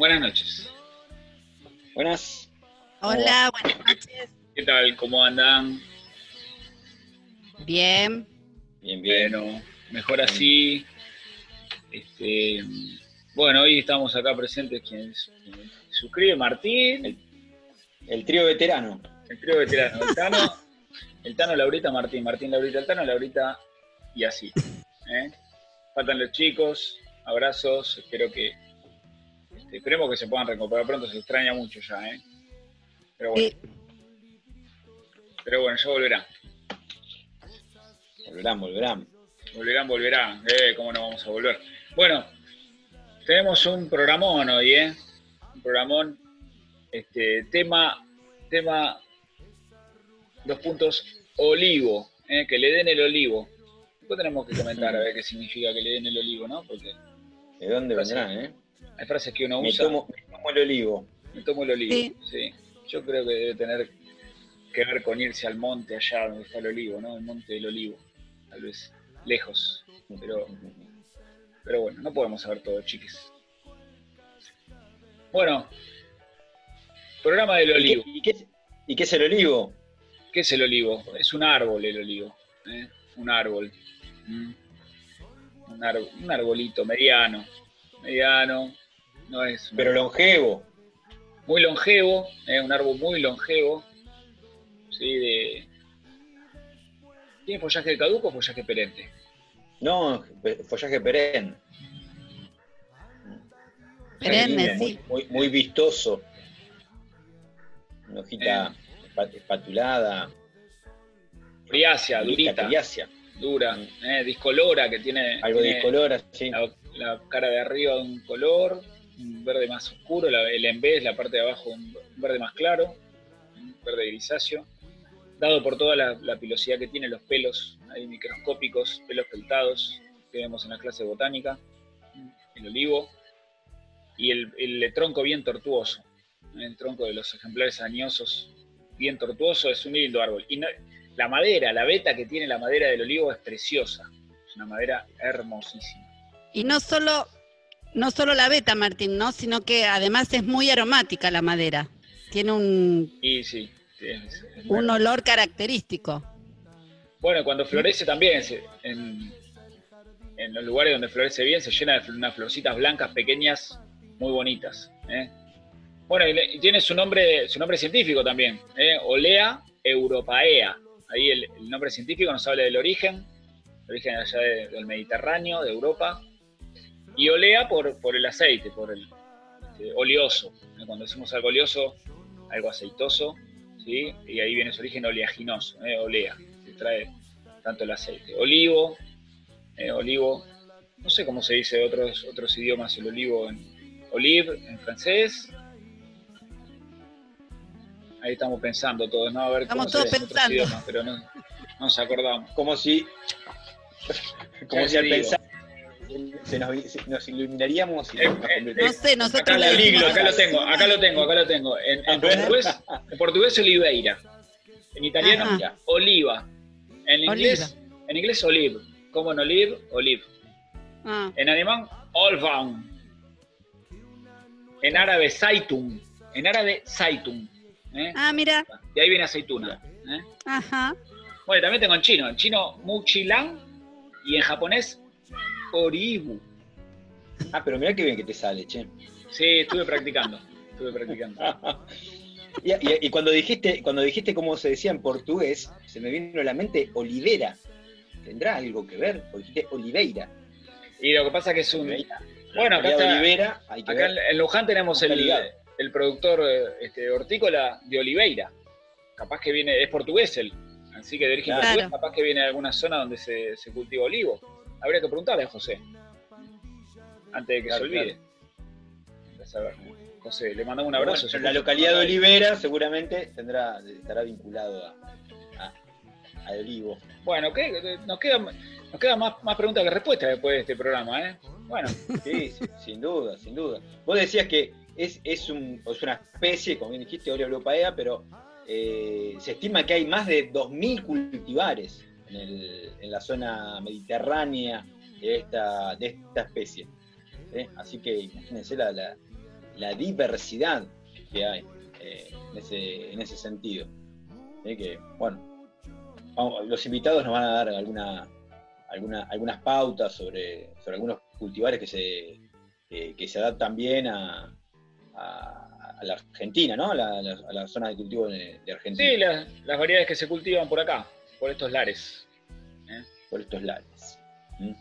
Buenas noches. Buenas. Hola, buenas noches. ¿Qué tal? ¿Cómo andan? Bien. Bien, bien. Bueno, mejor así. Este, bueno, hoy estamos acá presentes quien, quien suscribe, Martín, El, el trío veterano. el trío veterano, el Tano, el Tano, Laurita, Martín, Martín, Laurita, el Tano, Laurita y así. ¿eh? Faltan los chicos, abrazos, espero que esperemos que se puedan recuperar pronto, se extraña mucho ya, ¿eh? Pero bueno, Sí. pero bueno, ya volverán. Volverán, volverán. Volverán, volverán. Eh, ¿Cómo no vamos a volver? Bueno, tenemos un programón hoy, ¿eh? Un programón. Este, tema, tema, dos puntos, olivo, ¿eh? que le den el olivo. Después tenemos que comentar a ver qué significa que le den el olivo, ¿no? Porque ¿De dónde vendrán, eh? Hay frases que uno Me usa. tomo, me tomo el olivo. Me tomo el olivo, Sí. sí. Yo creo que debe tener que ver con irse al monte allá donde está el olivo, ¿no? El monte del olivo. Tal vez lejos. Pero, pero bueno, no podemos saber todo, chiques. Bueno, programa del ¿Y qué, olivo. y qué- y qué es el olivo? ¿Qué es el olivo? Es un árbol el olivo. ¿eh? Un árbol. Mm. Un, ar- un arbolito mediano. Mediano. No es Pero longevo. muy longevo, es un árbol muy longevo, ¿sí? De... ¿Tiene follaje caduco o follaje perenne? No, follaje perenne. Perenne, muy, sí. muy, muy vistoso. Una hojita espa- espatulada. Friácea, durita, coriácea. dura, ¿eh? discolora, que tiene, Algo tiene discolora, sí. la, la cara de arriba de un color, un verde más oscuro, el en vez, la parte de abajo un verde más claro, un verde grisáceo, dado por toda la, pilosidad que tiene los pelos ahí microscópicos, pelos peltados que vemos en la clase botánica, el olivo, y el, el tronco bien tortuoso, el tronco de los ejemplares añosos bien tortuoso, es un lindo árbol. Y la madera, la veta que tiene la madera del olivo es preciosa, es una madera hermosísima. Y no solo, no solo la beta, Martín, ¿no? Sino que además es muy aromática la madera. Tiene un, Y sí, sí, es- es un olor característico. Bueno, cuando florece también, se- en, en los lugares donde florece bien, se llena de unas florcitas blancas pequeñas, muy bonitas. ¿eh? Bueno, y, tiene su nombre, su nombre científico también, ¿eh? Olea europaea. Ahí el, el nombre científico nos habla del origen, el origen allá de- del Mediterráneo, de Europa. Y olea por, por el aceite, por el este, oleoso. ¿eh? Cuando decimos algo oleoso, algo aceitoso, ¿sí? y ahí viene su origen oleaginoso, ¿eh? olea, que trae tanto el aceite. Olivo, eh, olivo, no sé cómo se dice de otros, otros idiomas el olivo en olive en francés. Ahí estamos pensando todos, ¿no? A ver Estamos cómo todos se dice en otros pensando. idiomas, pero no, no nos acordamos. Como si, como si al pensar se nos, se- nos iluminaríamos y Eh, nos eh, No sé, nosotros Acá, lo- acá tengo, acá lo tengo, acá lo tengo. En, portugués, en portugués oliveira. En italiano, Ajá. oliva. En inglés, en inglés olive. Como en olive, olive. Ah, En alemán, Olvaum. En árabe, Zaytun. En árabe, Zaytun. ¿eh? Ah, mira. Y ahí viene aceituna. ¿eh? Ajá. Bueno, también tengo en chino. En chino, Muchilan. Y en japonés, Oribu. Ah, pero mirá qué bien que te sale, che. Sí, estuve practicando. Estuve practicando. Y, y- y cuando dijiste, cuando dijiste cómo se decía en portugués, se me vino a la mente olivera. ¿Tendrá algo que ver? Porque dijiste oliveira. Y lo que pasa que es un. Oliveira. Bueno, acá La está. olivera, hay que Acá ver. en Luján tenemos el, ligado. el productor eh, este, hortícola de Oliveira. Capaz que viene, es portugués él. Así que de origen Claro. portugués, capaz que viene de alguna zona donde se, se cultiva olivo. Habría que preguntarle a José. Antes de que Claro, se olvide. A saber. José, le mandamos un abrazo. Bueno, la localidad de Olivera seguramente tendrá, estará vinculado a, a- olivo. Bueno, ¿qué? Nos quedan nos quedan más, más preguntas que respuestas después de este programa, ¿eh? Bueno, Sí, sin duda, sin duda. Vos decías que es, es, un- es una especie, como bien dijiste, europaea, pero eh, se estima que hay más de 2.000 cultivares en, el- en la zona mediterránea de esta, de esta especie. ¿Eh? Así que imagínense la, la- la diversidad que hay eh, en, ese, en ese sentido. ¿eh? Que, bueno, vamos, los invitados nos van a dar alguna, alguna, algunas pautas sobre, sobre algunos cultivares que se, que, que se adaptan bien a, a- a la Argentina, ¿no? A la, la- a la zona de cultivo de, de Argentina, sí, las, las variedades que se cultivan por acá, por estos lares. por estos lares. ¿Mm?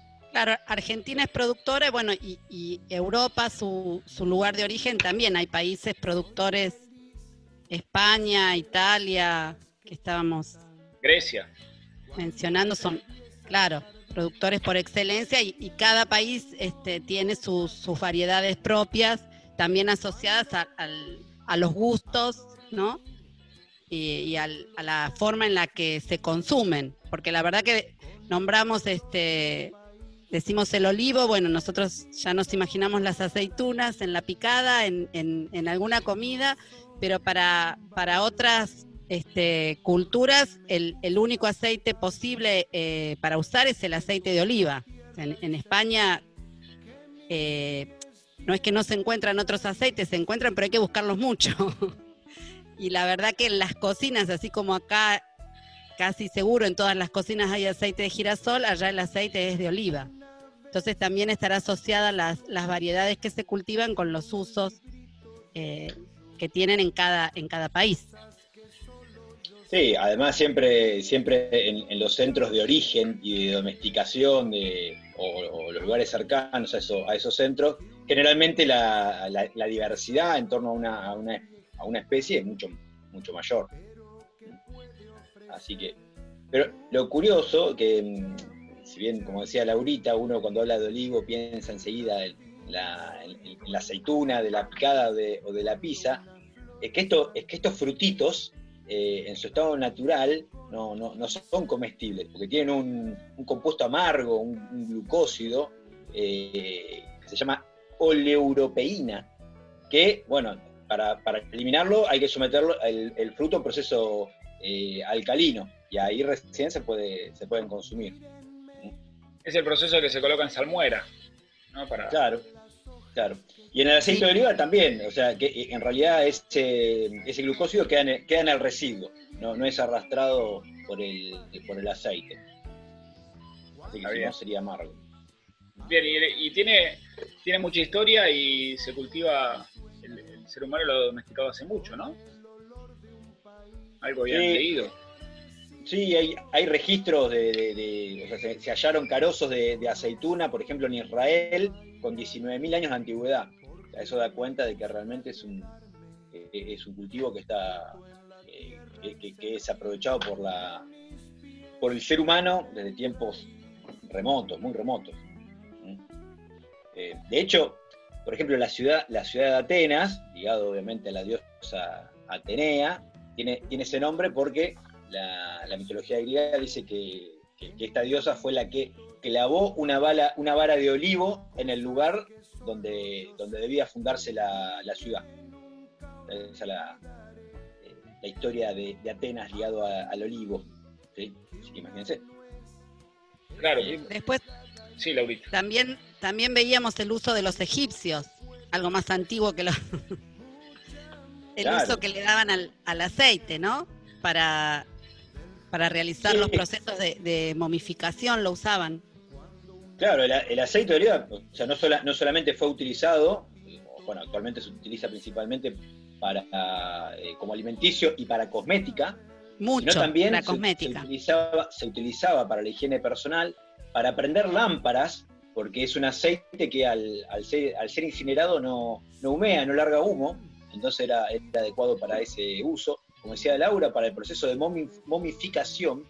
Claro, Argentina es productora y bueno, y, y Europa, su, su lugar de origen también. Hay países productores, España, Italia, que estábamos Grecia. mencionando, son, claro, productores por excelencia y, y cada país este, tiene sus, sus variedades propias, también asociadas a, al- a los gustos, ¿no? Y, y al- a la forma en la que se consumen, porque la verdad que nombramos este... Decimos el olivo, bueno, nosotros ya nos imaginamos las aceitunas en la picada, en, en- alguna comida, pero para, para otras este, culturas, el, el único aceite posible eh, para usar es el aceite de oliva. En, en España eh, no es que no se encuentran otros aceites, se encuentran, pero hay que buscarlos mucho. y la verdad que en las cocinas, así como acá, casi seguro en todas las cocinas hay aceite de girasol, allá el aceite es de oliva. Entonces también estará asociada las, las variedades que se cultivan con los usos eh, que tienen en cada, en cada país. Sí, además siempre, siempre en, los centros de origen y de domesticación de, o, los lugares cercanos a, eso- a esos centros, generalmente la, la- la diversidad en torno a una, a una, a una especie es mucho, mucho mayor. Así que, pero lo curioso, que si bien, como decía Laurita, uno cuando habla de olivo piensa enseguida en la, aceituna, de la picada o de, la pizza, es que, esto, es que estos frutitos eh, en su estado natural no, no- no son comestibles, porque tienen un, compuesto amargo, un, glucósido, eh, que se llama oleuropeína, que, bueno, para, eliminarlo hay que someterlo el fruto a un proceso eh, alcalino, y ahí recién se, puede, se pueden consumir. Es el proceso que se coloca en salmuera. ¿no? Para, Claro, claro. Y en el aceite Sí. de oliva también, o sea, que eh, en realidad ese, ese glucósido queda en, el, queda en el residuo, no, no es arrastrado por el, por el aceite. Así que si bien. no sería amargo. Bien, y, y tiene, tiene mucha historia y se cultiva, el, el ser humano lo ha domesticado hace mucho, ¿no? Algo Sí. leído. Sí, hay, hay registros de, o sea, se, hallaron carozos de, aceituna, por ejemplo, en Israel, con 19.000 años de antigüedad. Eso da cuenta de que realmente es un, eh, es un cultivo que está eh, que es aprovechado por la por el ser humano desde tiempos remotos, muy remotos. ¿Mm? Eh, de hecho, por ejemplo, la ciudad, la ciudad de Atenas, ligado obviamente a la diosa Atenea, tiene, tiene ese nombre porque la, la mitología griega dice que, que- que esta diosa fue la que clavó una, bala, una vara de olivo en el lugar donde, donde debía fundarse la, la ciudad. Esa es la, eh, la historia de, de Atenas ligado a- al olivo. ¿sí? Así que imagínense. Claro, Eh, Después sí, Laurita. también, también veíamos el uso de los egipcios, algo más antiguo que lo... el Claro. uso que le daban al, al aceite, ¿no? Para, para realizar Sí. los procesos de, de momificación lo usaban. Claro, el, el aceite de oliva, o sea, no, sola- no solamente fue utilizado, bueno, actualmente se utiliza principalmente para eh, como alimenticio y para cosmética, Mucho sino también para se- cosmética. Se, utilizaba, se utilizaba para la higiene personal, para prender lámparas, porque es un aceite que al, al ser, al ser incinerado no, no humea, no larga humo, entonces era, era adecuado para ese uso. Como decía Laura, para el proceso de momificación,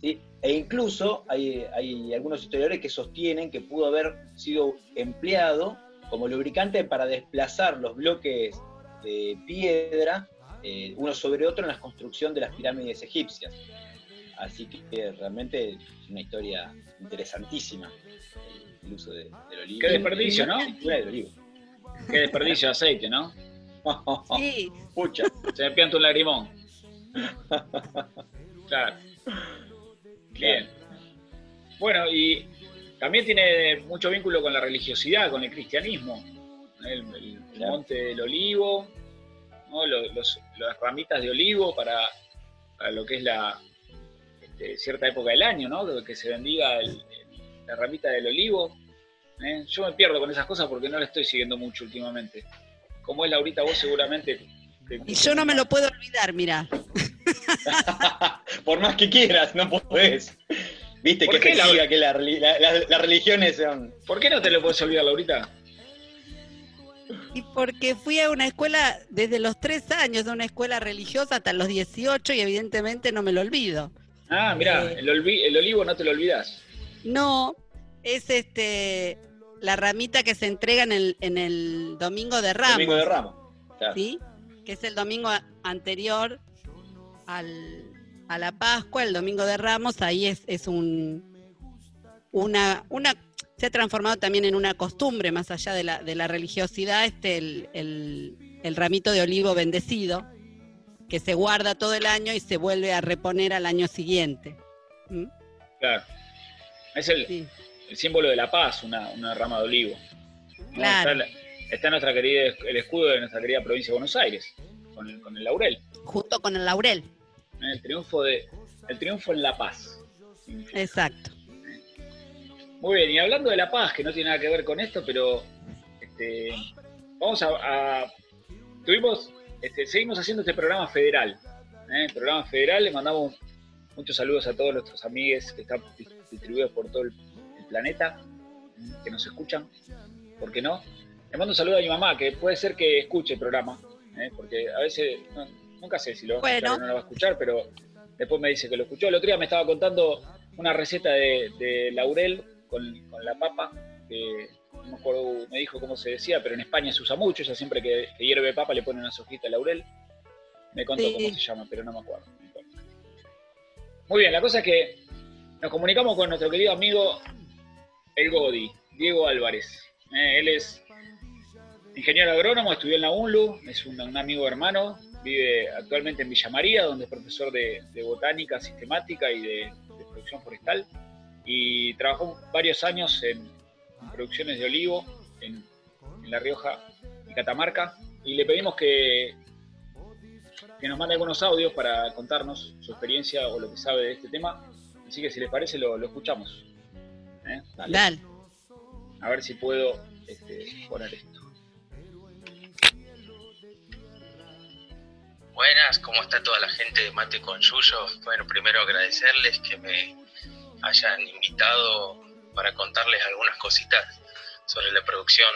¿sí? e incluso hay, hay algunos historiadores que sostienen que pudo haber sido empleado como lubricante para desplazar los bloques de piedra eh, uno sobre otro en la construcción de las pirámides egipcias. Así que realmente es una historia interesantísima el uso de, del olivo. Qué desperdicio, ¿no? Qué desperdicio de aceite, ¿no? Sí. Pucha. Se me pianta un lagrimón. Claro. Bien. Bueno, y también tiene mucho vínculo con la religiosidad, con el cristianismo. El, monte del olivo, las ramitas de olivo para, lo que es la este, cierta época del año, ¿no? que se bendiga la ramita del olivo. ¿eh? Yo me pierdo con esas cosas porque no la estoy siguiendo mucho últimamente. Como es Laurita, vos seguramente... y yo no me lo puedo olvidar, mira. Por más que quieras, no podés. Viste que te diga que las religiones son. ¿Por qué no te lo puedes olvidar, Laurita? Y porque fui a una escuela desde los tres años, a una escuela religiosa hasta los 18 y evidentemente no me lo olvido. Ah, mira, eh, el, el, olivo no te lo olvidas. No, es este la ramita que se entrega en el, en el Domingo de Ramos. Domingo de Ramos, ¿Sí? Que es el domingo anterior al, a la Pascua, el Domingo de Ramos, ahí es, es un, una, una, se ha transformado también en una costumbre, más allá de la, de la religiosidad, este, el, el, ramito de olivo bendecido, que se guarda todo el año y se vuelve a reponer al año siguiente. ¿Mm? Claro. Es el, el, símbolo de la paz, una, una rama de olivo. Claro. Está, nuestra querida, el escudo de nuestra querida provincia de Buenos Aires, con el, con el laurel. Junto con el laurel. El triunfo de el triunfo en la paz. Exacto. Muy bien, y hablando de la paz, que no tiene nada que ver con esto, pero este, vamos a, tuvimos, este, seguimos haciendo este programa federal. ¿eh? Programa federal, le mandamos muchos saludos a todos nuestros amigos que están distribuidos por todo el, planeta, que nos escuchan, ¿por qué no? Le mando un saludo a mi mamá, que puede ser que escuche el programa, ¿eh? porque a veces Nunca sé si lo va a escuchar o no lo va a escuchar, pero después me dice que lo escuchó. El otro día me estaba contando una receta de, laurel con, la papa, que no me acuerdo, me dijo cómo se decía, pero en España se usa mucho, ella siempre que, hierve papa le pone una hojita de laurel. Me contó cómo se llama, pero no me acuerdo. Muy bien, la cosa es que nos comunicamos con nuestro querido amigo El Godi, Diego Álvarez. Eh, él es ingeniero agrónomo, estudió en la UNLU, es un, amigo hermano, vive actualmente en Villa María, donde es profesor de, botánica sistemática y de, producción forestal. Y trabajó varios años en, producciones de olivo en, La Rioja y Catamarca. Y le pedimos que, que nos mande algunos audios para contarnos su experiencia o lo que sabe de este tema. Así que si les parece lo, escuchamos. ¿Eh? Dale. A ver si puedo este, poner esto. Buenas, ¿cómo está toda la gente de Mate con Yuyo? Bueno, primero agradecerles que me hayan invitado para contarles algunas cositas sobre la producción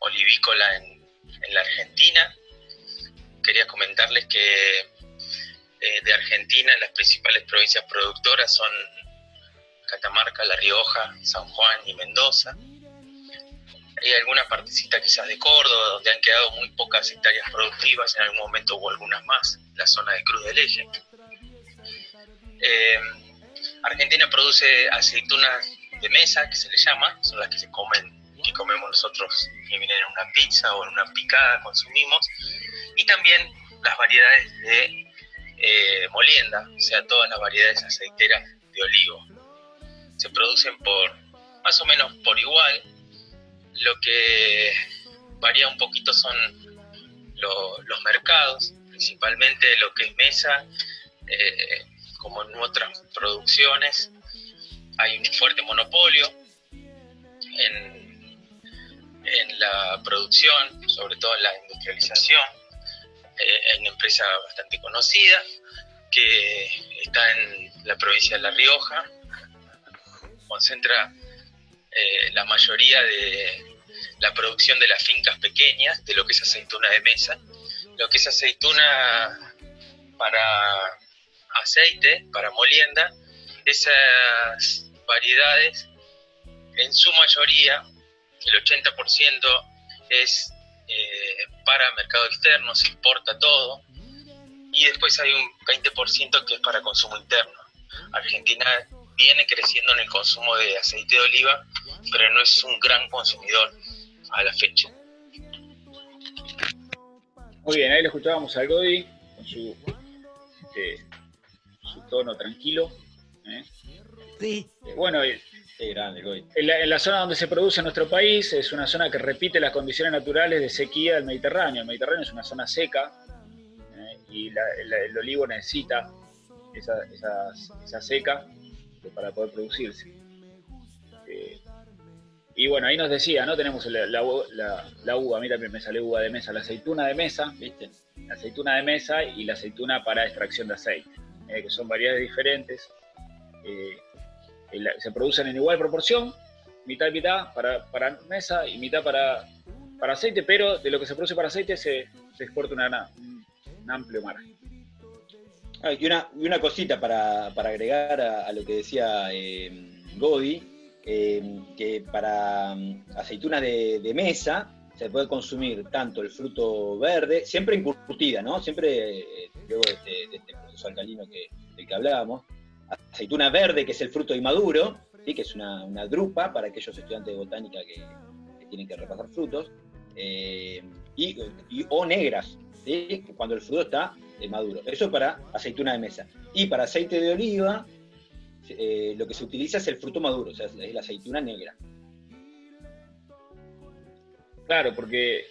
olivícola en, la Argentina. Quería comentarles que eh, de Argentina las principales provincias productoras son Catamarca, La Rioja, San Juan y Mendoza hay alguna partecita quizás de Córdoba, donde han quedado muy pocas hectáreas productivas, en algún momento hubo algunas más, la zona de Cruz del Eje. Eh, Argentina produce aceitunas de mesa, que se le llama, son las que se comen, que comemos nosotros, que vienen en una pizza o en una picada, consumimos, y también las variedades de eh, molienda, o sea, todas las variedades aceiteras de olivo. Se producen por más o menos por igual, lo que varía un poquito son los mercados, principalmente lo que es mesa, eh, como en otras producciones, hay un fuerte monopolio en, la producción, sobre todo en la industrialización. Eh, hay una empresa bastante conocida que está en la provincia de La Rioja, concentra eh, la mayoría de la producción de las fincas pequeñas, de lo que es aceituna de mesa. Lo que es aceituna para aceite, para molienda, esas variedades en su mayoría, el 80% es eh, para mercado externo, se importa todo, y después hay un 20% que es para consumo interno. Argentina viene creciendo en el consumo de aceite de oliva, pero no es un gran consumidor a la fecha. Muy bien, ahí lo escuchábamos al Godi con su, este, su tono tranquilo. ¿eh? Sí. Eh, Bueno, eh, grande, Goy. en la, en la zona donde se produce en nuestro país es una zona que repite las condiciones naturales de sequía del Mediterráneo. El Mediterráneo es una zona seca ¿eh? y la- la- el olivo necesita esa, esas- esa seca para poder producirse. Eh, y bueno, ahí nos decía, ¿no? Tenemos la, uva, a mí también me sale uva de mesa, la aceituna de mesa, ¿Viste? la aceituna de mesa y la aceituna para extracción de aceite, eh, que son variedades diferentes. eh, se producen en igual proporción, mitad y mitad para, para mesa y mitad para, para aceite, pero de lo que se produce para aceite se, exporta una, un amplio margen. Ah, y, una, y una cosita para, para agregar a, lo que decía eh, Godi, eh, que para mm, aceitunas de, de mesa se puede consumir tanto el fruto verde, siempre encurtida, ¿no? Siempre eh, luego de este, de este proceso alcalino que, del que hablábamos. Aceituna verde, que es el fruto inmaduro, ¿sí? que es una, una drupa para aquellos estudiantes de botánica que, tienen que repasar frutos, eh, y, o negras, cuando el fruto está eh, maduro. Eso es para aceituna de mesa. Y para aceite de oliva, eh, lo que se utiliza es el fruto maduro, o sea, es la aceituna negra. Claro, porque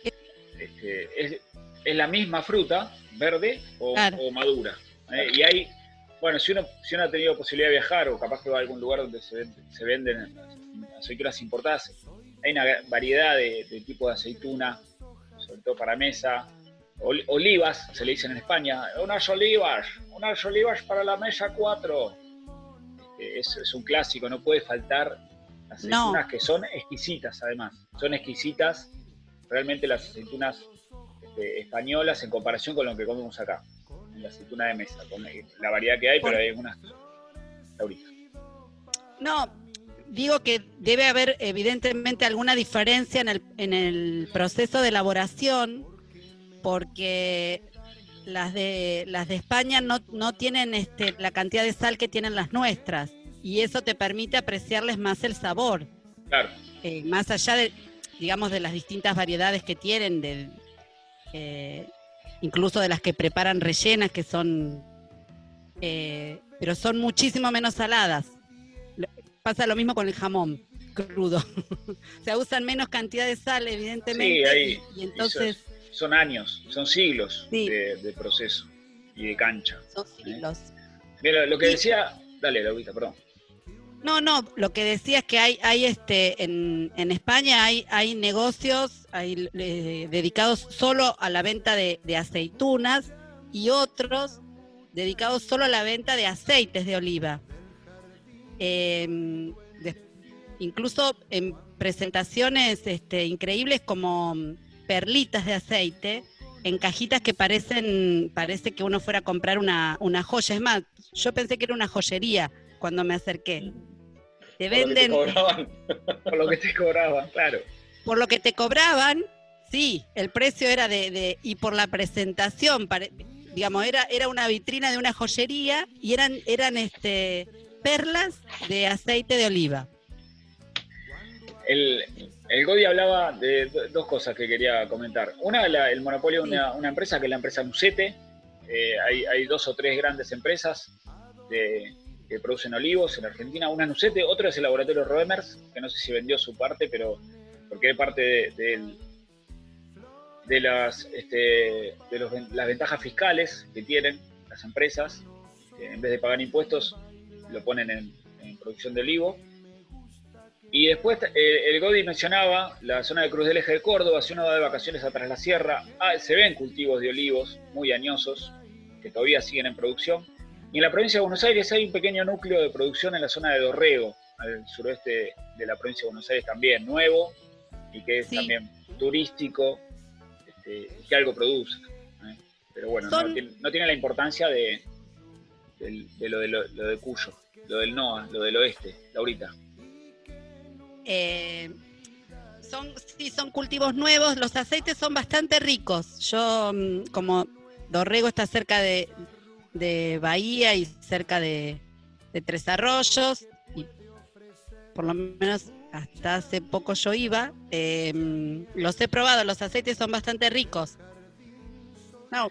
este, es, es la misma fruta, verde o, Claro. o madura. ¿eh? Y hay, bueno, si uno, si uno ha tenido posibilidad de viajar o capaz que va a algún lugar donde se venden aceitunas importadas, hay una variedad de, de tipos de aceituna, sobre todo para mesa. Ol- olivas, se le dicen en España, unas olivas, unas olivas para la mesa 4. Es, es un clásico, no puede faltar aceitunas que son exquisitas además. Son exquisitas realmente las aceitunas este, españolas en comparación con lo que comemos acá. La aceituna de mesa, con la variedad que hay, pero hay algunas ahorita. No, digo que debe haber evidentemente alguna diferencia en el, en el proceso de elaboración, porque las de las de España no, no tienen este, la cantidad de sal que tienen las nuestras, y eso te permite apreciarles más el sabor, Claro, eh, más allá de, digamos, de las distintas variedades que tienen, de, eh, incluso de las que preparan rellenas, que son, eh, pero son muchísimo menos saladas. Pasa lo mismo con el jamón crudo. o sea, usan menos cantidad de sal, evidentemente. Sí, ahí- y, y entonces son años, son siglos Sí. de, de proceso y de cancha. son siglos. Mira, lo que decía, dale, Laurita, perdón. No, no, lo que decía es que hay, hay este, en, en España hay, hay negocios hay, eh, dedicados solo a la venta de, de aceitunas y otros dedicados solo a la venta de aceites de oliva. Eh, de- incluso en presentaciones este, increíbles como perlitas de aceite, en cajitas que parecen, parece que uno fuera a comprar una, una joya. Es más, yo pensé que era una joyería cuando me acerqué. Te Por lo que te venden cobraban. Por lo que te cobraban, claro. por lo que te cobraban, sí, el precio era de, de- y por la presentación, pare- digamos, era, era una vitrina de una joyería y eran, eran este perlas de aceite de oliva. El, el Godi hablaba de do- dos cosas que quería comentar. Una, la- el monopolio de una, una empresa que es la empresa Nucete. Eh, hay, hay dos o tres grandes empresas de- que producen olivos en Argentina. Una es Nucete, otra es el laboratorio Roemers, que no sé si vendió su parte, pero porque es parte de, las, este, de los las ventajas fiscales que tienen las empresas. en vez de pagar impuestos, lo ponen en, en producción de olivo. Y después eh, el Godi mencionaba la zona de Cruz del Eje de Córdoba, si uno va de vacaciones atrás la sierra, ah, se ven cultivos de olivos muy añosos que todavía siguen en producción. Y en la provincia de Buenos Aires hay un pequeño núcleo de producción en la zona de Dorrego, al suroeste de la provincia de Buenos Aires también, nuevo y que es Sí. también turístico, este, que algo produce. ¿eh? pero bueno, Son- no, tiene, no tiene la importancia de, lo, de lo, lo de Cuyo, lo del NOA, lo del oeste, Laurita. Eh, son, sí, son cultivos nuevos, los aceites son bastante ricos. Yo, mm, como Dorrego está cerca de, de Bahía y cerca de, de Tres Arroyos, y por lo menos hasta hace poco yo iba, eh, los he probado, los aceites son bastante ricos. No,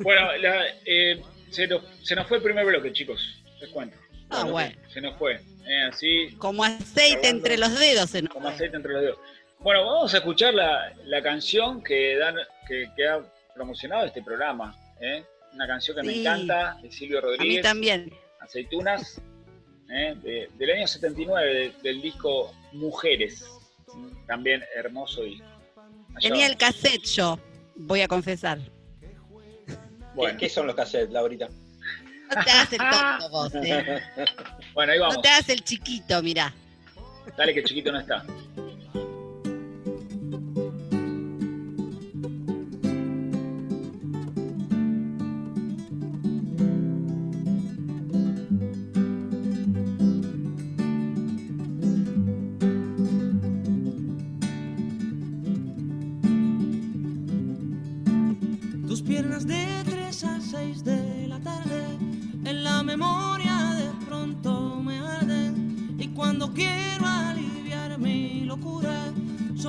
Bueno, la- eh, se, nos, se nos fue el primer bloque, chicos, les cuento. Ah, bueno. Se nos fue. Eh, así, como aceite entre los dedos. se nos como fue. aceite entre los dedos. Bueno, vamos a escuchar la, la canción que, dan, que, que ha promocionado este programa. ¿eh? Una canción que me encanta, de Silvio A mí Rodríguez. también. Aceitunas, ¿eh? de- del año 79, de- del disco Mujeres. También hermoso y. allá Tenía el cassette yo, voy a confesar. Bueno, ¿Qué, qué son los cassettes, Laurita? No te hagas el tonto vos, eh. bueno, ahí vamos. No te hagas el chiquito, mirá. Dale que chiquito no está.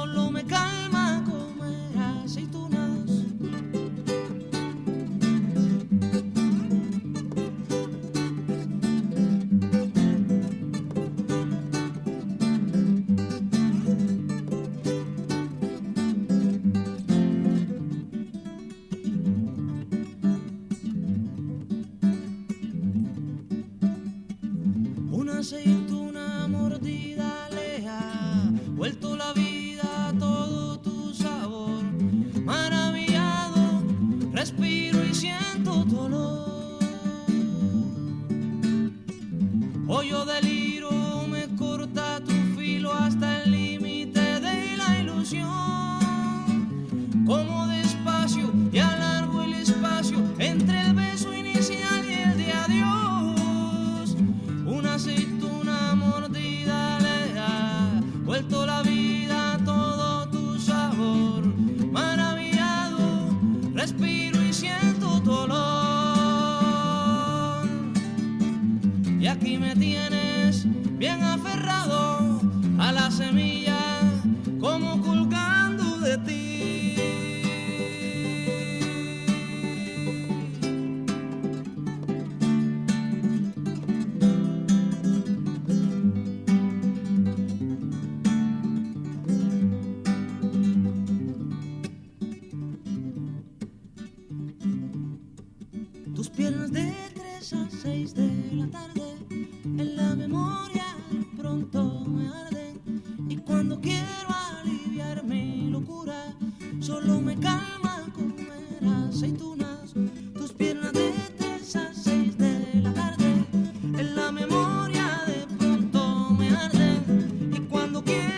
Solo me calma Yeah.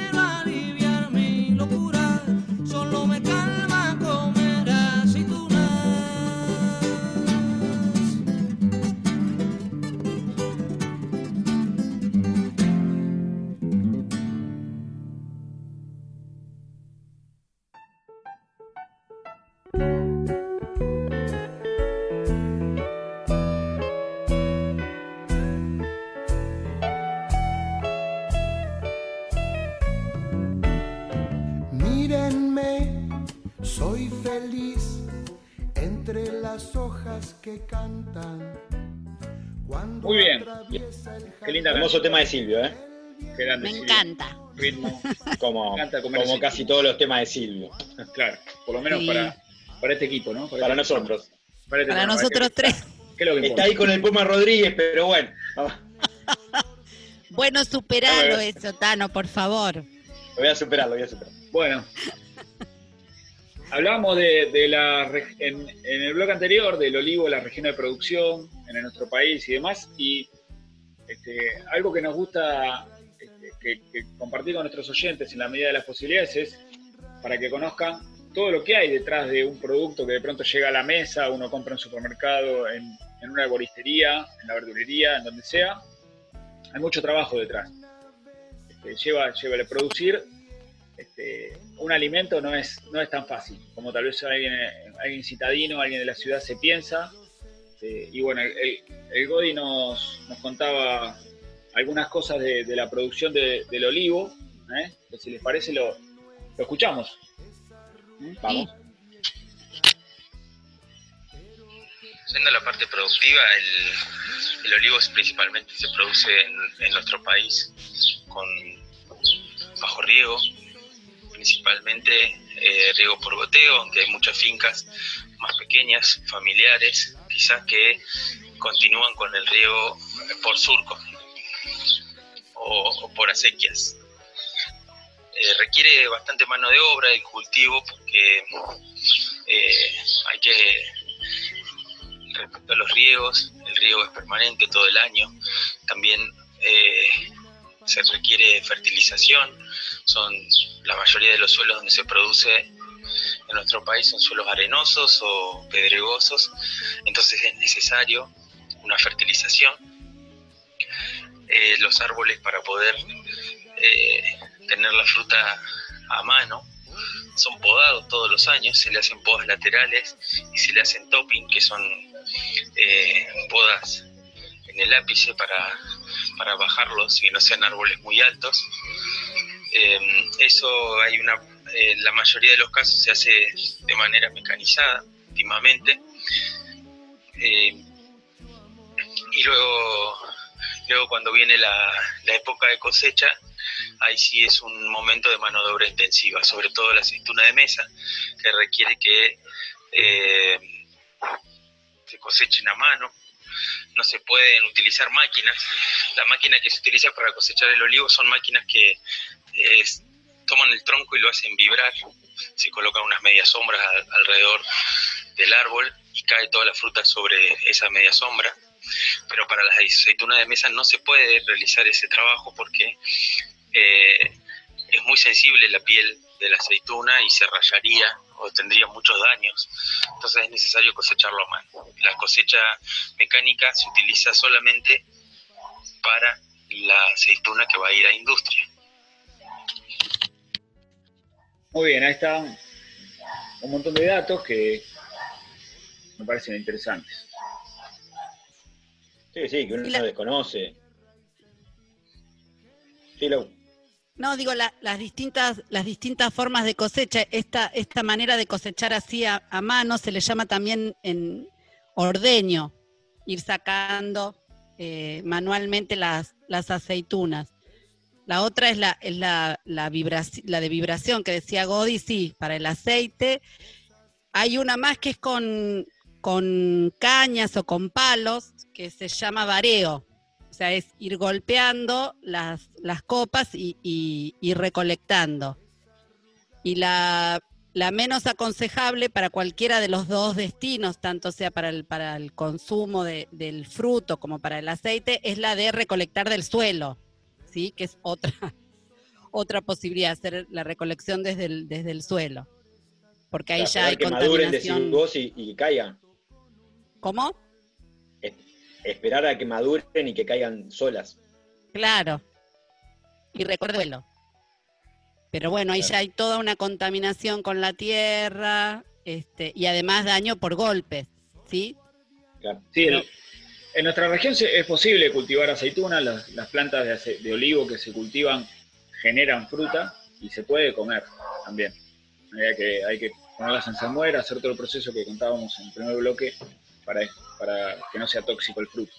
Que cantan. Cuando Muy bien. Qué linda Hermoso tema de Silvio, ¿eh? Qué grande, Me Silvio. encanta. Ritmo, Como, Me encanta como casi todos los temas de Silvio. claro. Por lo menos Sí. para, para este equipo, ¿no? Para este- nosotros. para este Para nosotros que- tres. ¿Qué es lo que Está ahí con el Puma Rodríguez, pero bueno. Bueno, superalo eso, Tano, por favor. Lo voy a superar, lo voy a superar. Bueno, hablábamos de, la en, en el blog anterior del olivo, la región de producción en nuestro país y demás, y este, algo que nos gusta este, que, compartir con nuestros oyentes en la medida de las posibilidades es para que conozcan todo lo que hay detrás de un producto que de pronto llega a la mesa, uno compra en un supermercado, en, una arboristería, en la verdulería, en donde sea. Hay mucho trabajo detrás. Este, lleva, lleva el producir un alimento no es, no es tan fácil como tal vez alguien, alguien citadino, alguien de la ciudad se piensa. Este, y bueno, el, el Godi nos, nos contaba algunas cosas de, de la producción de- del olivo. ¿eh? Que si les parece, lo, lo escuchamos. ¿Mm? Vamos. Yendo a la parte productiva, el, el olivo es principalmente se produce en, en nuestro país con bajo riego, principalmente eh, riego por goteo, aunque hay muchas fincas más pequeñas, familiares, quizás que continúan con el riego por surco o, por acequias. Eh, requiere bastante mano de obra el cultivo porque eh, hay que respecto a los riegos, el riego es permanente todo el año. También se requiere fertilización. Son la mayoría de los suelos donde se produce en nuestro país son suelos arenosos o pedregosos. Entonces es necesario una fertilización. Eh, los árboles para poder eh, tener la fruta a mano son podados todos los años, se le hacen podas laterales y se le hacen topping, que son eh, podas en el ápice para, para bajarlos y no sean árboles muy altos. Eh, eso hay una, eh, la mayoría de los casos se hace de manera mecanizada últimamente. Eh, y luego, luego cuando viene la, la época de cosecha, ahí sí es un momento de mano de obra intensiva, sobre todo la aceituna de mesa, que requiere que eh, se cosechen a mano. No se pueden utilizar máquinas. La máquina que se utiliza para cosechar el olivo son máquinas que toman el tronco y lo hacen vibrar. Se colocan unas medias sombras al- alrededor del árbol y cae toda la fruta sobre esa media sombra. Pero para las aceitunas de mesa no se puede realizar ese trabajo porque eh, es muy sensible la piel de la aceituna y se rayaría o tendría muchos daños. Entonces es necesario cosecharlo a mano. La cosecha mecánica se utiliza solamente para la aceituna que va a ir a industria. Muy bien, ahí están un montón de datos que me parecen interesantes. Sí, sí, que uno la- no desconoce. Sí, Lau. No, digo, la- las, distintas, las distintas formas de cosecha, esta, esta manera de cosechar así a, a mano se le llama también en ordeño, ir sacando eh, manualmente las, las aceitunas. La otra es la, de vibración que decía Godi, sí, para el aceite. Hay una más que es con, cañas o con palos, que se llama vareo. O sea, es ir golpeando las, copas y, recolectando. Y la, menos aconsejable para cualquiera de los dos destinos, tanto sea para el, consumo de- del fruto como para el aceite, es la de recolectar del suelo, ¿sí? Que es otra, otra posibilidad, hacer la recolección desde el, desde el suelo. Porque ahí ya hay que maduren, decís contaminación. vos, y, y que caigan. ¿Cómo? Esperar a que maduren y que caigan solas. Claro. Y recuérdelo. Pero bueno, ahí Claro. ya hay toda una contaminación con la tierra, este, y además daño por golpes, ¿sí? Claro. Sí, el- en nuestra región es posible cultivar aceitunas, las, plantas de, olivo que se cultivan generan fruta y se puede comer también. Hay que, ponerlas en salmuera, hacer todo el proceso que contábamos en el primer bloque para, que no sea tóxico el fruto.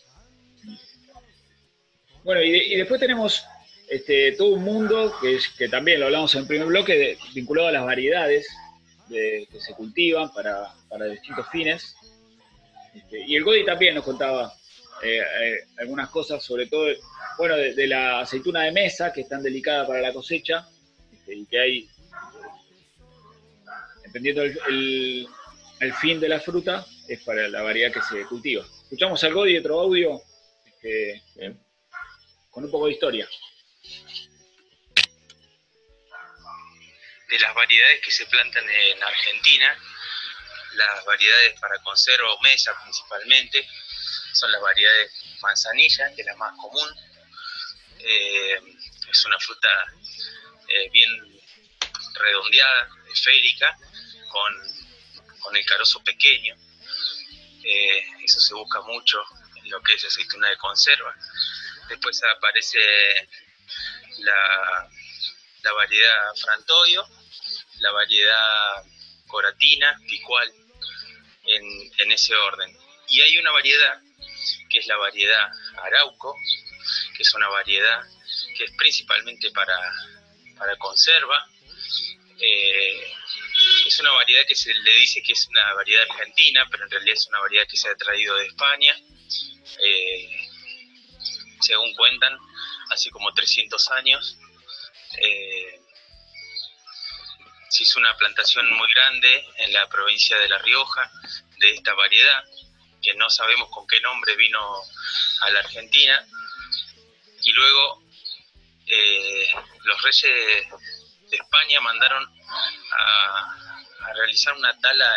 Bueno, y, de- y después tenemos este, todo un mundo que, también lo hablamos en el primer bloque, vinculado a las variedades de- que se cultivan para, para distintos fines. Este, y el Godi también nos contaba eh, eh, algunas cosas, sobre todo, bueno, de, de la aceituna de mesa, que es tan delicada para la cosecha, este, y que hay, dependiendo el, el- el fin de la fruta, es para la variedad que se cultiva. Escuchamos al Godi otro audio este, Bien. con un poco de historia. de las variedades que se plantan en Argentina, las variedades para conserva o mesa principalmente, son las variedades manzanilla, que es la más común. Eh, es una fruta eh, bien redondeada, esférica, con, con el carozo pequeño. Eh, eso se busca mucho en lo que es aceituna de conserva. Después aparece la, la variedad frantoio, la variedad coratina, picual, en, en ese orden. Y hay una variedad que es la variedad arauco, que es una variedad que es principalmente para, para conserva. Eh, es una variedad que se le dice que es una variedad argentina, pero en realidad es una variedad que se ha traído de España. Eh, según cuentan, hace como 300 años. Eh, se hizo una plantación muy grande en la provincia de La Rioja de esta variedad, que no sabemos con qué nombre vino a la Argentina. Y luego eh, los reyes de España mandaron a, realizar una tala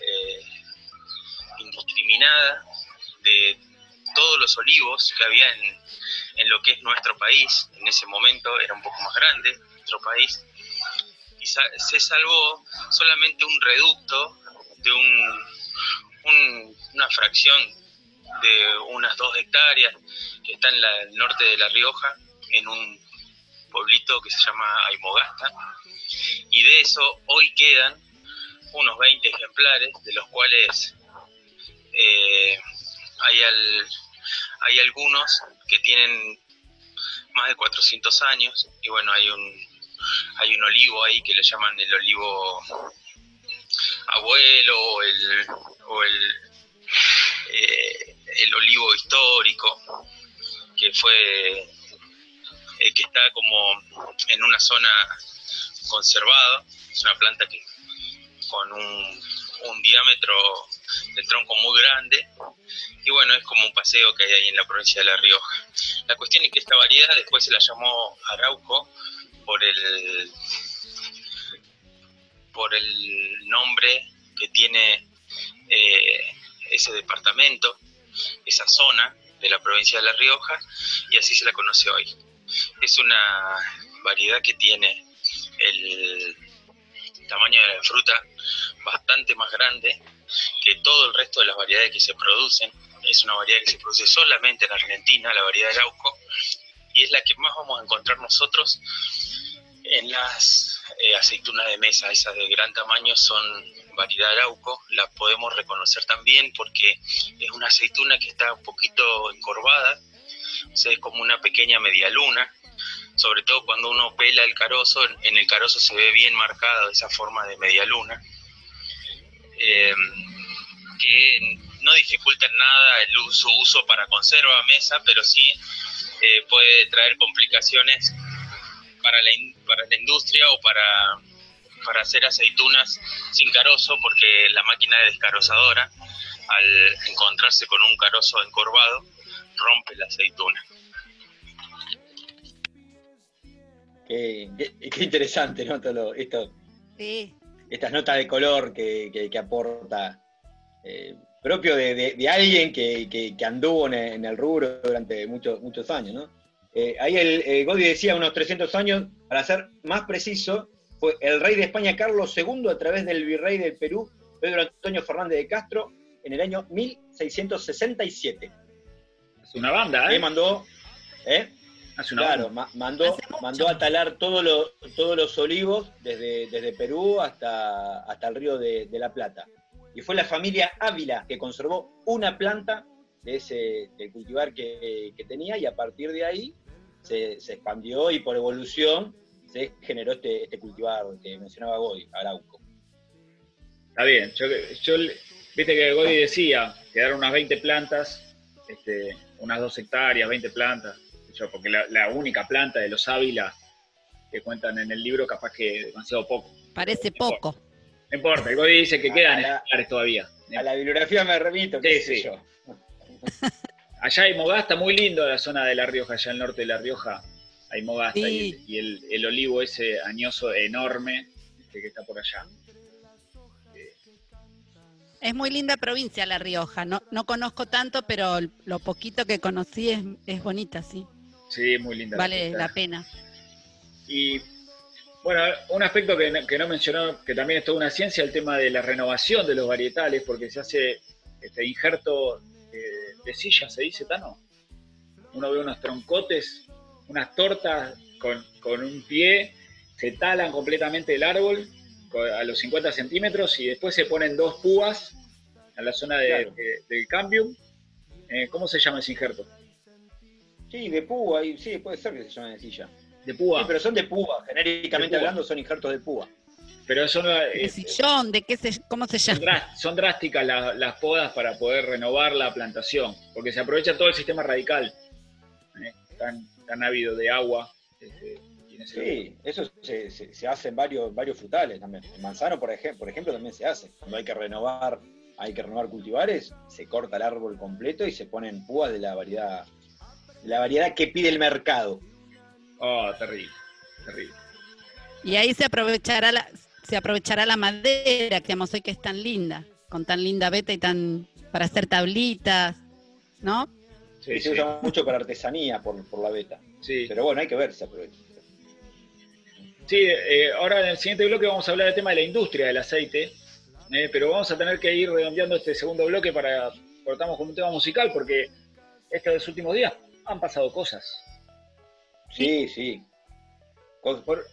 eh, indiscriminada de todos los olivos que había en, en lo que es nuestro país. En ese momento era un poco más grande nuestro país. Y se salvó solamente un reducto de un- una fracción de unas dos hectáreas que está en la- el norte de La Rioja, en un pueblito que se llama Aymogasta. Y de eso hoy quedan unos 20 ejemplares, de los cuales eh, hay, al- hay algunos que tienen más de 400 años y bueno, hay un, hay un olivo ahí que le llaman el olivo abuelo o el, o el, eh, el olivo histórico que fue eh, que está como en una zona conservada es una planta que con un, un diámetro del tronco muy grande y bueno es como un paseo que hay ahí en la provincia de La Rioja. La cuestión es que esta variedad después se la llamó Arauco por el por el nombre que tiene eh, ese departamento, esa zona de la provincia de La Rioja, y así se la conoce hoy. Es una variedad que tiene el tamaño de la fruta bastante más grande que todo el resto de las variedades que se producen. Es una variedad que se produce solamente en Argentina, la variedad de Arauco, y es la que más vamos a encontrar nosotros en las eh, aceitunas de mesa, esas de gran tamaño son variedad arauco, la podemos reconocer también porque es una aceituna que está un poquito encorvada, o sea, es como una pequeña media luna, sobre todo cuando uno pela el carozo, en el carozo se ve bien marcada esa forma de media luna, eh, que no dificulta en nada su uso para conserva mesa, pero sí eh, puede traer complicaciones para la, in- para la industria o para, para hacer aceitunas sin carozo, porque la máquina de descarozadora, al encontrarse con un carozo encorvado, rompe la aceituna. Qué, qué- qué interesante, ¿no? Todo lo- esto, Sí, estas notas de color que, que- que aporta, eh, propio de, de- de alguien que, que- que anduvo en, en el rubro durante muchos, muchos años, ¿no? Eh, ahí el, eh, Godi decía unos 300 años, para ser más preciso, fue el rey de España Carlos II a través del virrey del Perú, Pedro Antonio Fernández de Castro, en el año 1667. Es una banda, Que ¿eh? mandó, ¿eh? Hace una Claro, banda. ma- mandó, mandó a talar todos los, todos los olivos desde, desde Perú hasta, hasta el río de, de la Plata. Y fue la familia Ávila que conservó una planta de ese del cultivar que, que tenía y a partir de ahí se, se expandió y por evolución se generó este, este cultivar que mencionaba Goy, Arauco. Está bien. Yo, yo le- viste que Godi decía, quedaron unas 20 plantas, este, unas 2 hectáreas, 20 plantas. Yo, porque la, la única planta de los Ávila que cuentan en el libro, capaz que demasiado poco. parece poco. No importa, el Godi dice que A quedan la- todavía. A la bibliografía me remito, qué Sí, sé sí. yo. Allá hay Mogasta, muy lindo la zona de La Rioja, allá al norte de La Rioja. Hay mogasta Sí. y, el, y el- el olivo ese añoso enorme este, que está por allá. Es muy linda provincia La Rioja. No, no conozco tanto, pero lo poquito que conocí es, es bonita, sí. Sí, muy linda. Vale la pena. Y bueno, un aspecto que, no- que no mencionó, que también es toda una ciencia, el tema de la renovación de los varietales, porque se hace este injerto de silla, se dice, Tano. Uno ve unos troncotes, unas tortas con, con un pie, se talan completamente el árbol a los 50 centímetros y después se ponen dos púas en la zona de- Claro. de- del cambium. Eh, ¿Cómo se llama ese injerto? Sí, de púa, y sí, puede ser que se llamen de silla. De púa. Sí, pero son de púa, genéricamente De púa. hablando son injertos de púa. Pero son, ¿De eh, sillón? ¿De qué se, cómo se Son, llama? son drásticas la- las podas para poder renovar la plantación, porque se aprovecha todo el sistema radical, ¿eh? tan, tan ávido de agua. este, Sí, eso se, se- se hace en varios, varios frutales también. En manzano, por ejemplo, por ejemplo, también se hace. Cuando hay que renovar, hay que renovar cultivares, se corta el árbol completo y se ponen púas de la variedad, de la variedad que pide el mercado. Oh, terrible, terrible. Y ahí se aprovechará la, se aprovechará la madera que digamos hoy que es tan linda, con tan linda veta y tan para hacer tablitas, ¿no? Sí, se usa mucho para artesanía por, por la beta. sí. Pero bueno, hay que ver si se aprovecha. Sí, eh, ahora en el siguiente bloque vamos a hablar del tema de la industria del aceite, eh, pero vamos a tener que ir redondeando este segundo bloque para cortamos con un tema musical, porque estos últimos días han pasado cosas. Sí, sí.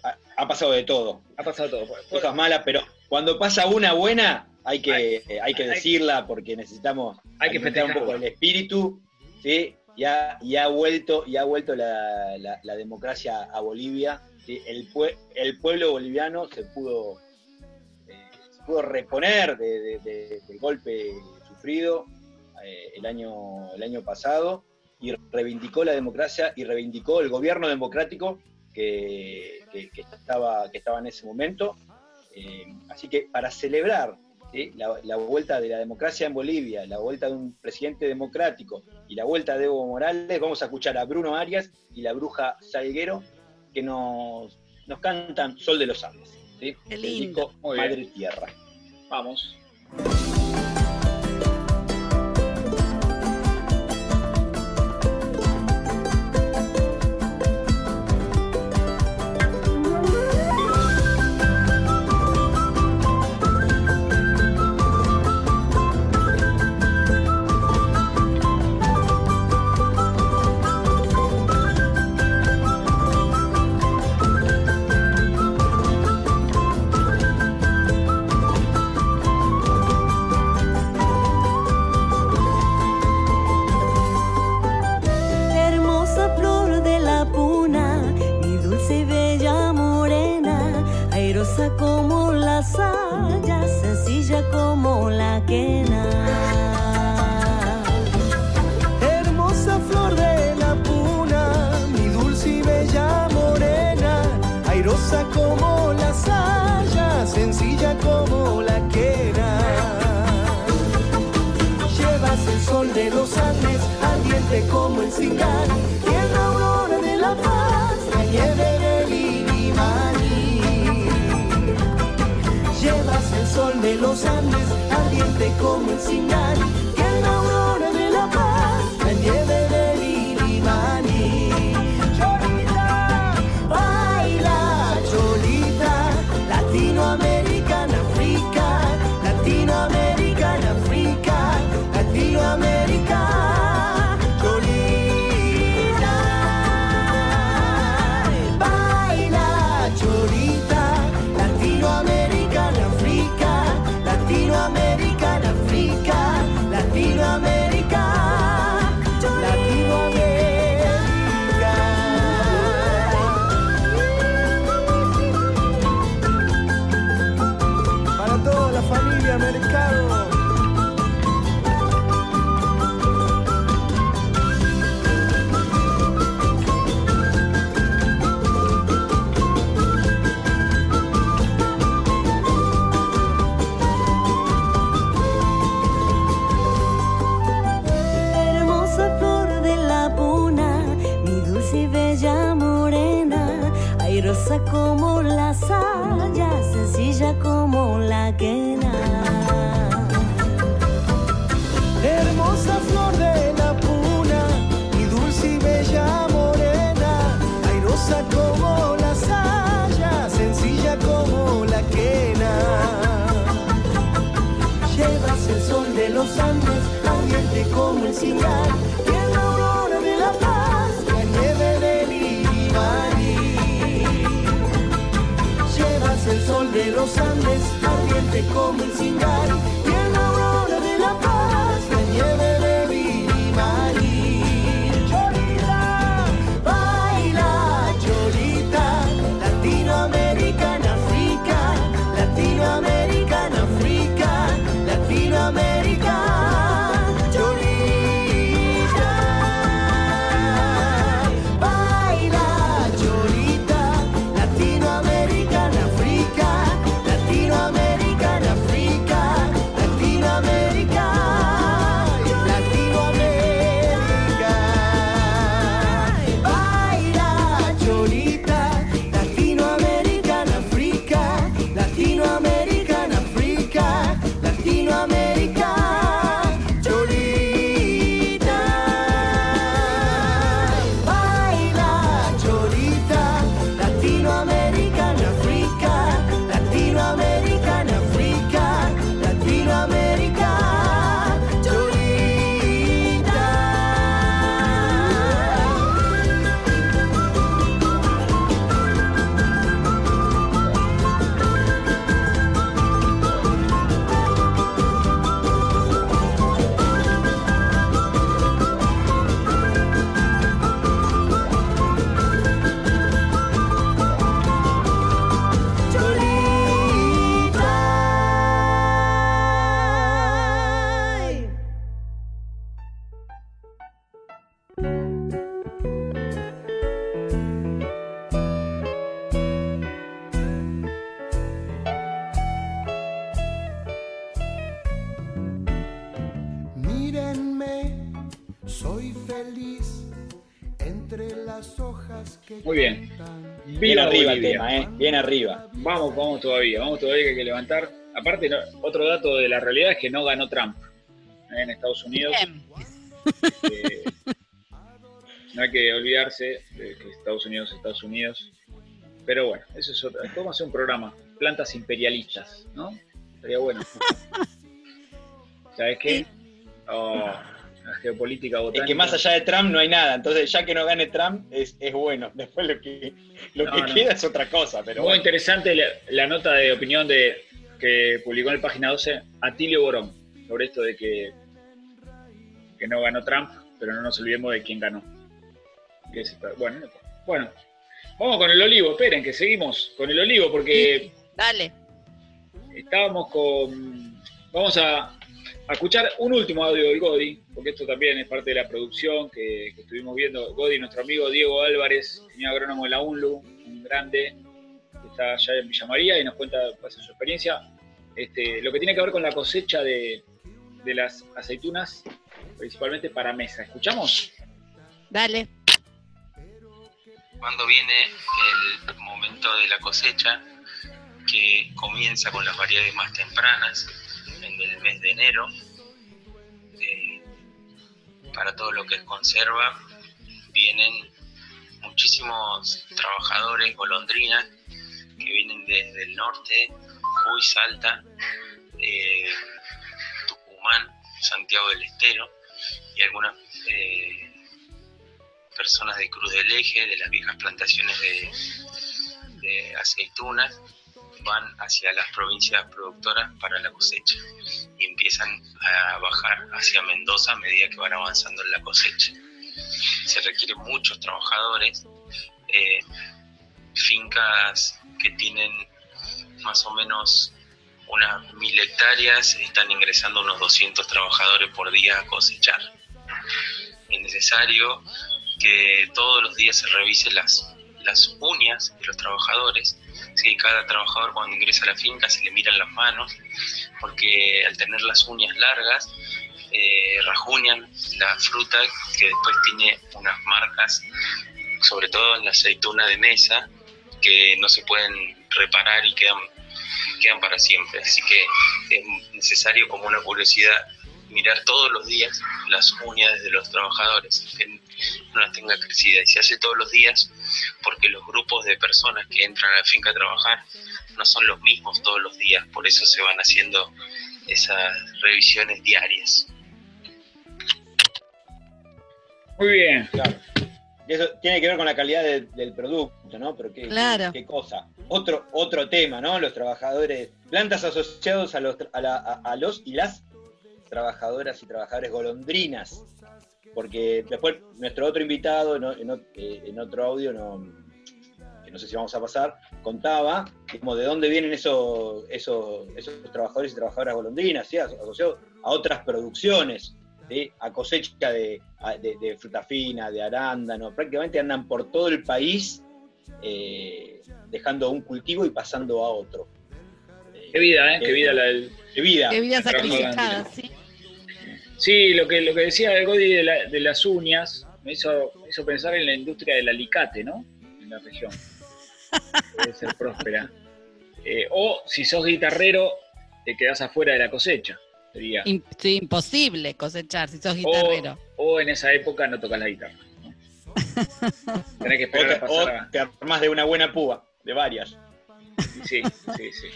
Ha, ha pasado de todo. Ha pasado todo. Por- por- Cosas malas, pero cuando pasa una buena, hay que, Hay- eh, hay que hay- decirla porque necesitamos Hay que alimentar un poco el espíritu, ¿sí? Y ha, y ha vuelto, y ha vuelto la, la- la democracia a Bolivia. ¿sí? El, pue- el pueblo boliviano se pudo, eh, se pudo reponer de- de- de- del golpe sufrido eh, el, año, el año pasado y reivindicó la democracia y reivindicó el gobierno democrático que, que- que estaba, que estaba en ese momento. Eh, así que para celebrar ¿sí? la, la vuelta de la democracia en Bolivia, la vuelta de un presidente democrático y la vuelta de Evo Morales, vamos a escuchar a Bruno Arias y la bruja Salguero que nos, nos cantan Sol de los Andes. lindo. disco. Madre Tierra. Vamos. Bien arriba. Vamos, vamos todavía, vamos todavía que hay que levantar. Aparte, no- otro dato de la realidad es que no ganó Trump ¿eh? en Estados Unidos. Bien. Eh, no hay que olvidarse de que Estados Unidos es Estados Unidos. Pero bueno, eso es otra. Podemos hacer un programa, plantas imperialistas, ¿no? Estaría bueno. ¿Sabes qué? Oh, la geopolítica Es botánica. que más allá de Trump no hay nada. Entonces, ya que no gane Trump, es, es bueno. Después lo que, lo No, que no. queda es otra cosa. Pero Muy bueno. interesante la, la nota de opinión de que publicó en el página 12 Atilio Borón sobre esto de que, que no ganó Trump, pero no nos olvidemos de quién ganó. Que es- bueno, bueno, vamos con el olivo, esperen que seguimos con el olivo porque Dale. estábamos con... Vamos a, a escuchar un último audio del Godi, porque esto también es parte de la producción que, que estuvimos viendo. Godi, nuestro amigo Diego Álvarez, ingeniero agrónomo de la UNLU, un grande, que está allá en Villa María y nos cuenta pues, su experiencia. Este, lo que tiene que ver con la cosecha de, de las aceitunas, principalmente para mesa. ¿Escuchamos? Dale. cuando viene el momento de la cosecha, que comienza con las variedades más tempranas, en el mes de enero, para todo lo que es conserva, vienen muchísimos trabajadores, golondrinas, que vienen desde el norte, Jujuy, Salta, eh, Tucumán, Santiago del Estero, y algunas eh, personas de Cruz del Eje, de las viejas plantaciones de, de aceitunas, van hacia las provincias productoras para la cosecha y empiezan a bajar hacia Mendoza a medida que van avanzando en la cosecha. Se requieren muchos trabajadores, eh, fincas que tienen más o menos unas mil hectáreas, están ingresando unos 200 trabajadores por día a cosechar. Es necesario que todos los días se revisen las, las uñas de los trabajadores, que cada trabajador cuando ingresa a la finca se le miran las manos, porque al tener las uñas largas, eh, rajuñan la fruta que después tiene unas marcas, sobre todo en la aceituna de mesa, que no se pueden reparar y quedan, quedan para siempre. Así que es necesario como una curiosidad mirar todos los días las uñas de los trabajadores, no las tenga crecidas. Y se hace todos los días porque los grupos de personas que entran a la finca a trabajar no son los mismos todos los días, por eso se van haciendo esas revisiones diarias. Muy bien. Claro. Y eso tiene que ver con la calidad de- del producto, ¿no? Pero qué, Claro. qué, qué cosa. Otro, otro tema, ¿no? Los trabajadores, plantas asociados a los, a, la- a- a los y las trabajadoras y trabajadores golondrinas. Porque después nuestro otro invitado, en, en eh, en otro audio, no, que no sé si vamos a pasar, contaba como de dónde vienen esos, esos, esos trabajadores y trabajadoras golondrinas, ¿sí? Aso- asociados a otras producciones. ¿sí? a cosecha de, a- de- de fruta fina, de arándano, prácticamente andan por todo el país eh, dejando un cultivo y pasando a otro. Qué vida, ¿eh? Qué vida la del... Qué vida. Qué vida sacrificada, sí. Sí, lo que, lo que decía el Godi de, la- de las uñas me hizo, me hizo pensar en la industria del alicate, ¿no? En la región. Debe ser próspera. Eh, o si sos guitarrero, te quedás afuera de la cosecha. Sería. Sí, imposible cosechar si sos O, guitarrero. o en esa época no tocas la guitarra. ¿no? Tenés que O esperar a te, pasar o a- te armás de una buena púa, de varias. Sí, sí, sí.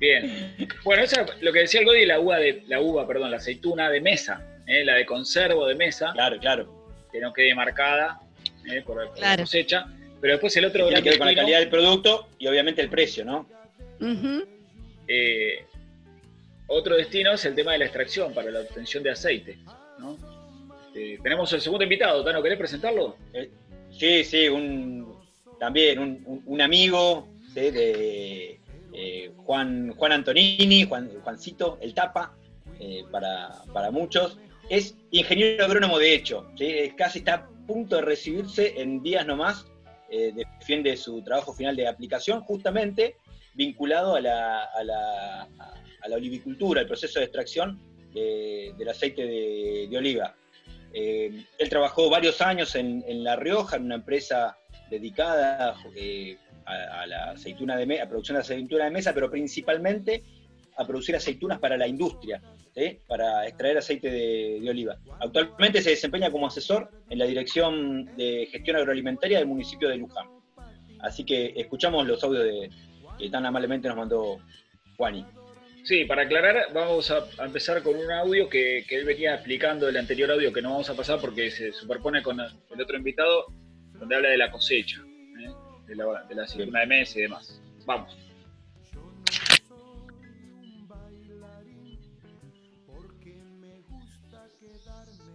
Bien. Bueno, eso es lo que decía el Godi, la uva, de, la uva, perdón, la aceituna de mesa, ¿eh? la de conservo de mesa, Claro, claro. que no quede marcada ¿eh? por, por la cosecha. Pero después el otro Tiene que ver con la calidad del producto y obviamente el precio, ¿no? Eh, otro destino es el tema de la extracción para la obtención de aceite. ¿no? Este, tenemos el segundo invitado, Tano, ¿querés presentarlo? Sí, sí, un, también un, un- un amigo ¿sí? de eh, Juan, Juan Antonini, Juan, Juancito, el tapa, eh, para, para muchos. Es ingeniero agrónomo de hecho, casi está a punto de recibirse en días nomás, eh, defiende su trabajo final de aplicación, justamente vinculado a la, a la, a la olivicultura, el proceso de extracción de- del aceite de, de oliva. Eh, él trabajó varios años en, en La Rioja, en una empresa dedicada a, la aceituna de me- a producción de aceituna de mesa, pero principalmente a producir aceitunas para la industria, ¿sí? para extraer aceite de, oliva. Actualmente se desempeña como asesor en la Dirección de Gestión Agroalimentaria del municipio de Luján. Así que escuchamos los audios que tan amablemente nos mandó Juani. Sí, para aclarar, vamos a, empezar con un audio que, que él venía explicando el anterior audio que no vamos a pasar porque se superpone con el otro invitado, donde habla de la cosecha, ¿eh? De, la, de la aceituna de mesa y demás. Vamos.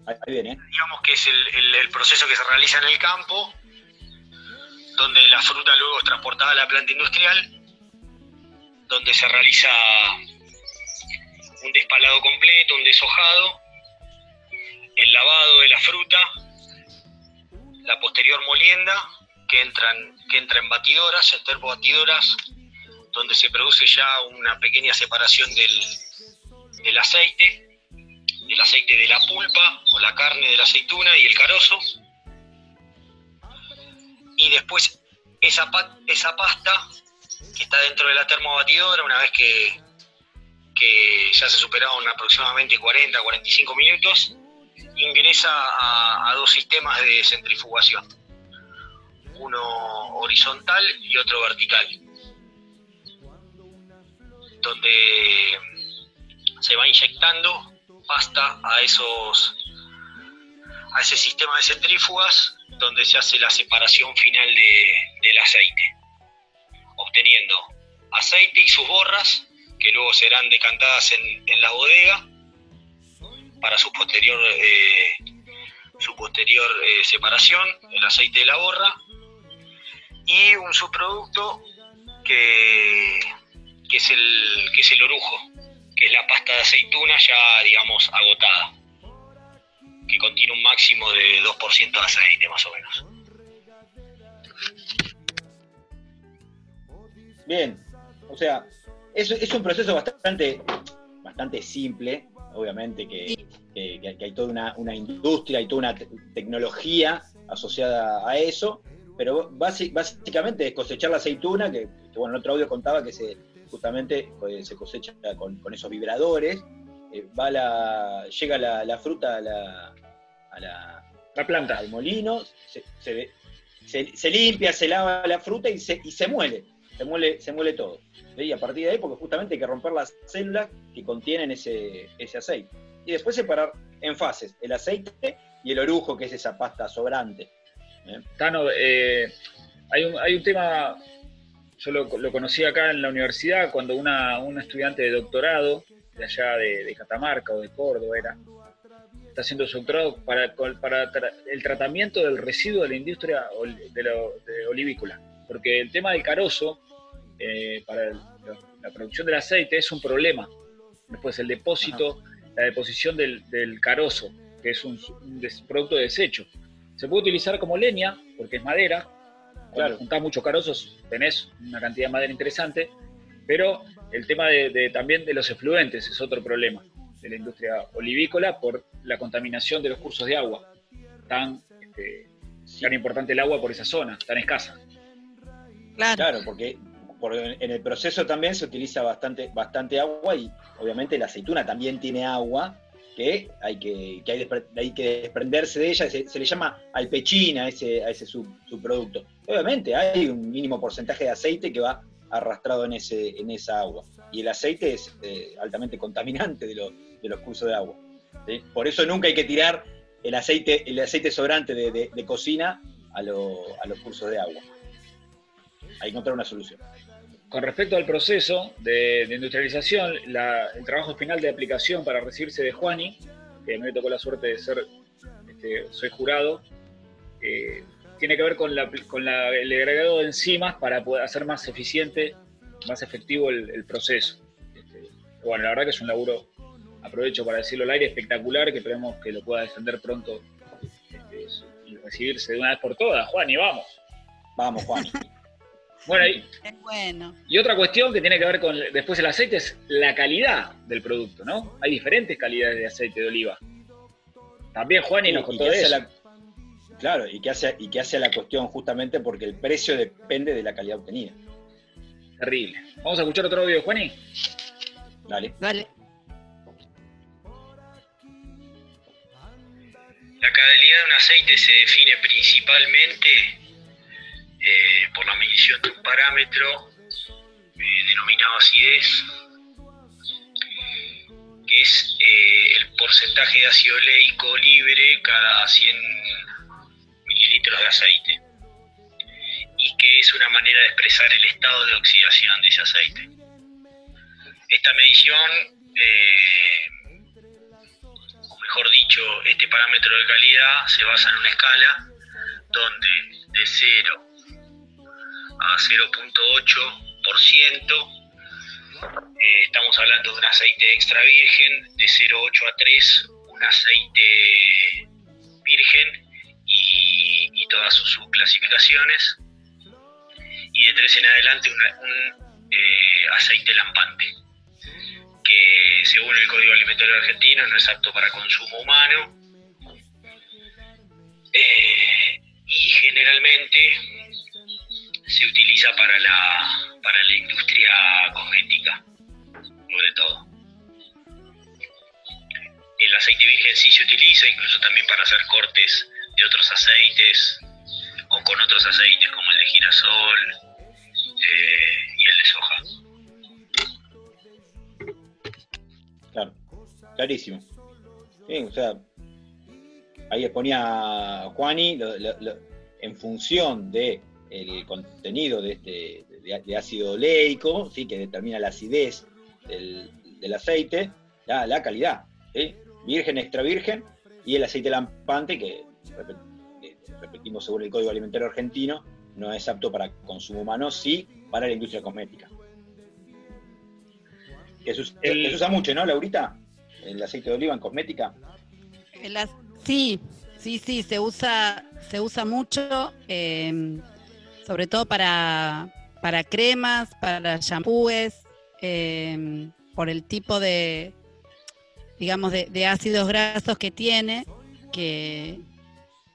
Ahí, ahí viene, digamos que es el, el- el proceso que se realiza en el campo, donde la fruta luego es transportada a la planta industrial, donde se realiza un despalado completo, un deshojado, el lavado de la fruta, la posterior molienda, que, entran, que entra en batidoras, en terbobatidoras, donde se produce ya una pequeña separación del, del aceite, el aceite de la pulpa o la carne de la aceituna y el carozo. Y después esa, esa pasta que está dentro de la termobatidora, una vez que, que ya se superaron aproximadamente 40-45 minutos, ingresa a, a dos sistemas de centrifugación, uno horizontal y otro vertical, donde se va inyectando pasta a esos a ese sistema de centrífugas donde se hace la separación final de- del aceite, obteniendo aceite y sus borras que luego serán decantadas en, en la bodega para su posterior eh, su posterior eh, separación, el aceite de la borra y un subproducto que, que es el que es el orujo, que es la pasta de aceituna ya, digamos, agotada, que contiene un máximo de 2% de aceite, más o menos. Bien, o sea, es, es un proceso bastante, bastante simple, obviamente que, que- que hay toda una, una industria y toda una te- tecnología asociada a eso, pero básicamente es cosechar la aceituna, que, que, bueno, en otro audio contaba que se justamente eh, se cosecha con, con esos vibradores, eh, va la, llega la, la fruta a la, a la- La planta. al molino, se, se- se- se limpia, se lava la fruta y se, y se muele, se muele, se muele todo. ¿sí? Y a partir de ahí, porque justamente hay que romper las células que contienen ese, ese aceite. Y después separar en fases el aceite y el orujo, que es esa pasta sobrante. ¿Eh? Tano, eh, hay, un, hay un tema, yo lo, lo conocí acá en la universidad cuando una, una estudiante de doctorado de allá de, de Catamarca o de Córdoba era, está haciendo su doctorado para, para tra- el tratamiento del residuo de la industria ol- de, lo- de olivícola. Porque el tema del carozo eh, para el- la producción del aceite es un problema. Después el depósito, la deposición del, del carozo, que es un, un des- producto de desecho. Se puede utilizar como leña, porque es madera. Cuando Claro. juntás muchos carozos, tenés una cantidad de madera interesante. Pero el tema de, de- también de los efluentes es otro problema de la industria olivícola por la contaminación de los cursos de agua. Tan, este, tan importante el agua por esa zona, tan escasa. Claro. Claro, porque por- en el proceso también se utiliza bastante, bastante agua y obviamente la aceituna también tiene agua que hay que, que hay, que desprenderse de ella, se, le llama alpechina a ese, a ese sub- subproducto. Obviamente hay un mínimo porcentaje de aceite que va arrastrado en, ese, en esa agua y el aceite es eh, altamente contaminante de, los- de los cursos de agua. Por eso nunca hay que tirar el aceite, el aceite sobrante de, de- cocina a, a los cursos de agua. Hay que encontrar una solución. Con respecto al proceso de, industrialización, el trabajo final de aplicación para recibirse de Juani, que a mí me tocó la suerte de ser, este, jurado, eh, tiene que ver con, la- con la- el agregado de enzimas para poder hacer más eficiente, más efectivo el, proceso. Este, bueno, la verdad que es un laburo, aprovecho para decirlo al aire, espectacular, que esperemos que lo pueda defender pronto este, y recibirse de una vez por todas. Juani, vamos. Vamos, Juan. Bueno, y, Es bueno. y otra cuestión que tiene que ver con después el aceite es la calidad del producto, ¿no? Hay diferentes calidades de aceite de oliva. También Juani nos Y contó que de eso. la- claro, y que, hace, y que hace la cuestión justamente porque el precio depende de la calidad obtenida. Terrible. Vamos a escuchar otro audio de Juani. Dale. Dale. La calidad de un aceite se define principalmente eh, por la medición de un parámetro eh, denominado acidez, que es eh, el porcentaje de ácido oleico libre cada 100 mililitros de aceite, y que es una manera de expresar el estado de oxidación de ese aceite. Esta medición o mejor dicho, este parámetro de calidad se basa en una escala donde de 0 a 0.8% eh, estamos hablando de un aceite extra virgen, de 0.8 a 3 un aceite virgen y, todas sus subclasificaciones, y de 3 en adelante un eh, aceite lampante que según el Código Alimentario Argentino no es apto para consumo humano. Eh, y generalmente se utiliza para la, para la industria cosmética, sobre todo. El aceite virgen sí se utiliza incluso también para hacer cortes de otros aceites o con otros aceites como el de girasol eh, y el de soja. Claro. Clarísimo. Sí, o sea, ahí ponía Juani en función de el contenido de, este, de, de ácido oleico, ¿sí? que determina la acidez del, del aceite, la, la calidad, ¿sí? virgen, extra virgen, y el aceite lampante, que repet- repetimos según el Código Alimentario Argentino, no es apto para consumo humano, sí para la industria cosmética. Que se, us- El- que se usa mucho, ¿no, Laurita? El aceite de oliva en cosmética. El sí, sí, sí, se usa, se usa mucho, eh, sobre todo para, para cremas, para shampoos, eh, por el tipo de, digamos, de, ácidos grasos que tiene, que,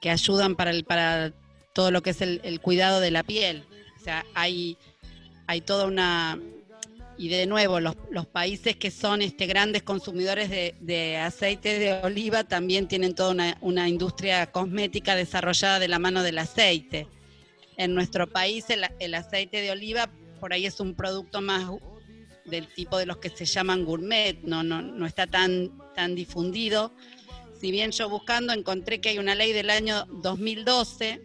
que ayudan para, el, para todo lo que es el, el cuidado de la piel. O sea, hay, hay toda una... Y de nuevo, los, los países que son este, grandes consumidores de, de aceite de oliva también tienen toda una, una industria cosmética desarrollada de la mano del aceite. En nuestro país el, aceite de oliva por ahí es un producto más del tipo de los que se llaman gourmet, no, no, no está tan, tan difundido. Si bien yo buscando encontré que hay una ley del año 2012,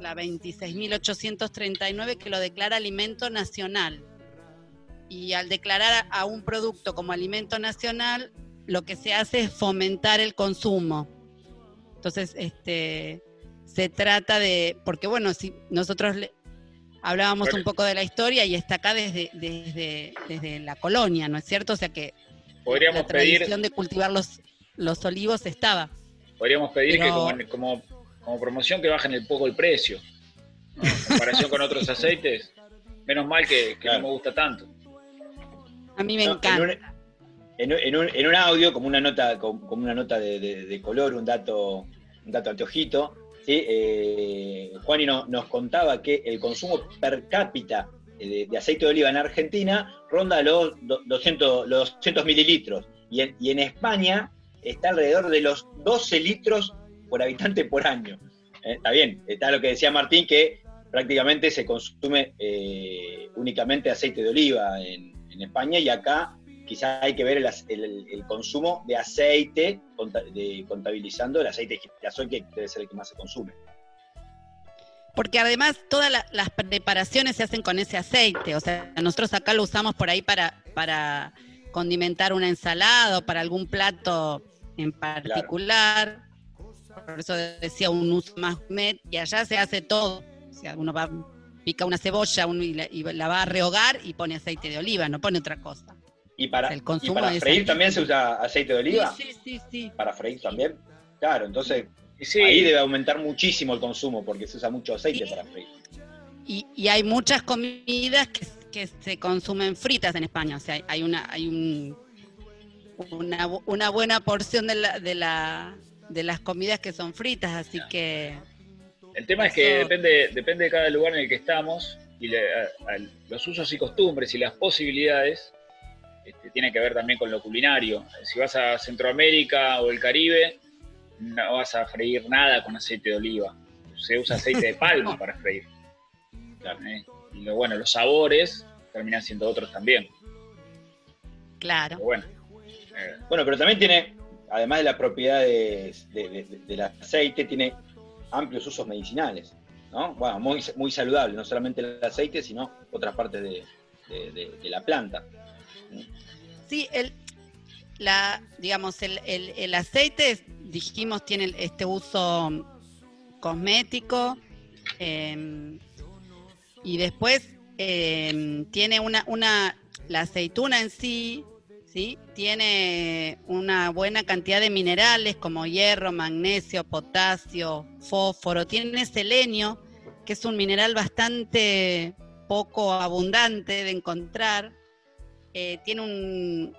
la 26.839, que lo declara alimento nacional. Y al declarar a un producto como alimento nacional, lo que se hace es fomentar el consumo. Entonces, este, se trata de, porque bueno, si nosotros le- hablábamos Bueno. un poco de la historia y está acá desde, desde, desde la colonia, ¿no es cierto? O sea que Podríamos la pedir, tradición de cultivar los, los olivos estaba. podríamos pedir que como, como, como promoción que bajen un poco el precio. ¿no? En comparación con otros aceites. Menos mal que, que Claro. no me gusta tanto. A mí me No, encanta. En un, en un- en un- en un audio, como una nota, como, como una nota de, de- de color, un dato, un dato anteojito, ¿sí? Eh, Juani no- nos contaba que el consumo per cápita de, de aceite de oliva en Argentina ronda los do- 200, los 200 mililitros. Y en, y en España está alrededor de los 12 litros por habitante por año. Eh, está bien, está lo que decía Martín, que prácticamente se consume eh, únicamente aceite de oliva en, en España y acá quizás hay que ver el, el- el consumo de aceite, de- contabilizando el aceite de girasol, que debe ser el que más se consume. Porque además todas la- las preparaciones se hacen con ese aceite. O sea, nosotros acá lo usamos por ahí para, para condimentar una ensalada o para algún plato en particular. Por eso decía un uso más gourmet. Y allá se hace todo. O sea, uno va, pica una cebolla uno y, la, y la va a rehogar y pone aceite de oliva, no pone otra cosa. Y para, El y consumo para es freír también se usa aceite de oliva. Sí, sí, sí, sí. Para freír también. Claro, entonces sí, ahí debe aumentar muchísimo el consumo porque se usa mucho aceite Sí. para freír. Y, y hay muchas comidas que, que se consumen fritas en España. O sea, hay- una, hay un, una, bu- una buena porción de, la, de, la, de las comidas que son fritas, así que el tema es que Eso- depende, depende de cada lugar en el que estamos y le- a- a- los usos y costumbres y las posibilidades este, tienen que ver también con lo culinario. Si vas a Centroamérica o el Caribe, no vas a freír nada con aceite de oliva. Se usa aceite de palma para freír. ¿eh? Y lo, bueno, los sabores terminan siendo otros también. claro. Pero bueno, eh, Bueno, pero también tiene, además de las propiedades de- de- de- del aceite, tiene amplios usos medicinales, ¿no? Bueno, muy, muy saludable, no solamente el aceite, sino otras partes de la planta. Sí, el, la, digamos, el, el- el aceite, dijimos, tiene este uso cosmético eh, y después eh, tiene una, una, la aceituna en sí, ¿sí? Tiene una buena cantidad de minerales como hierro, magnesio, potasio, fósforo, tiene selenio, que es un mineral bastante poco abundante de encontrar. Eh, tiene un,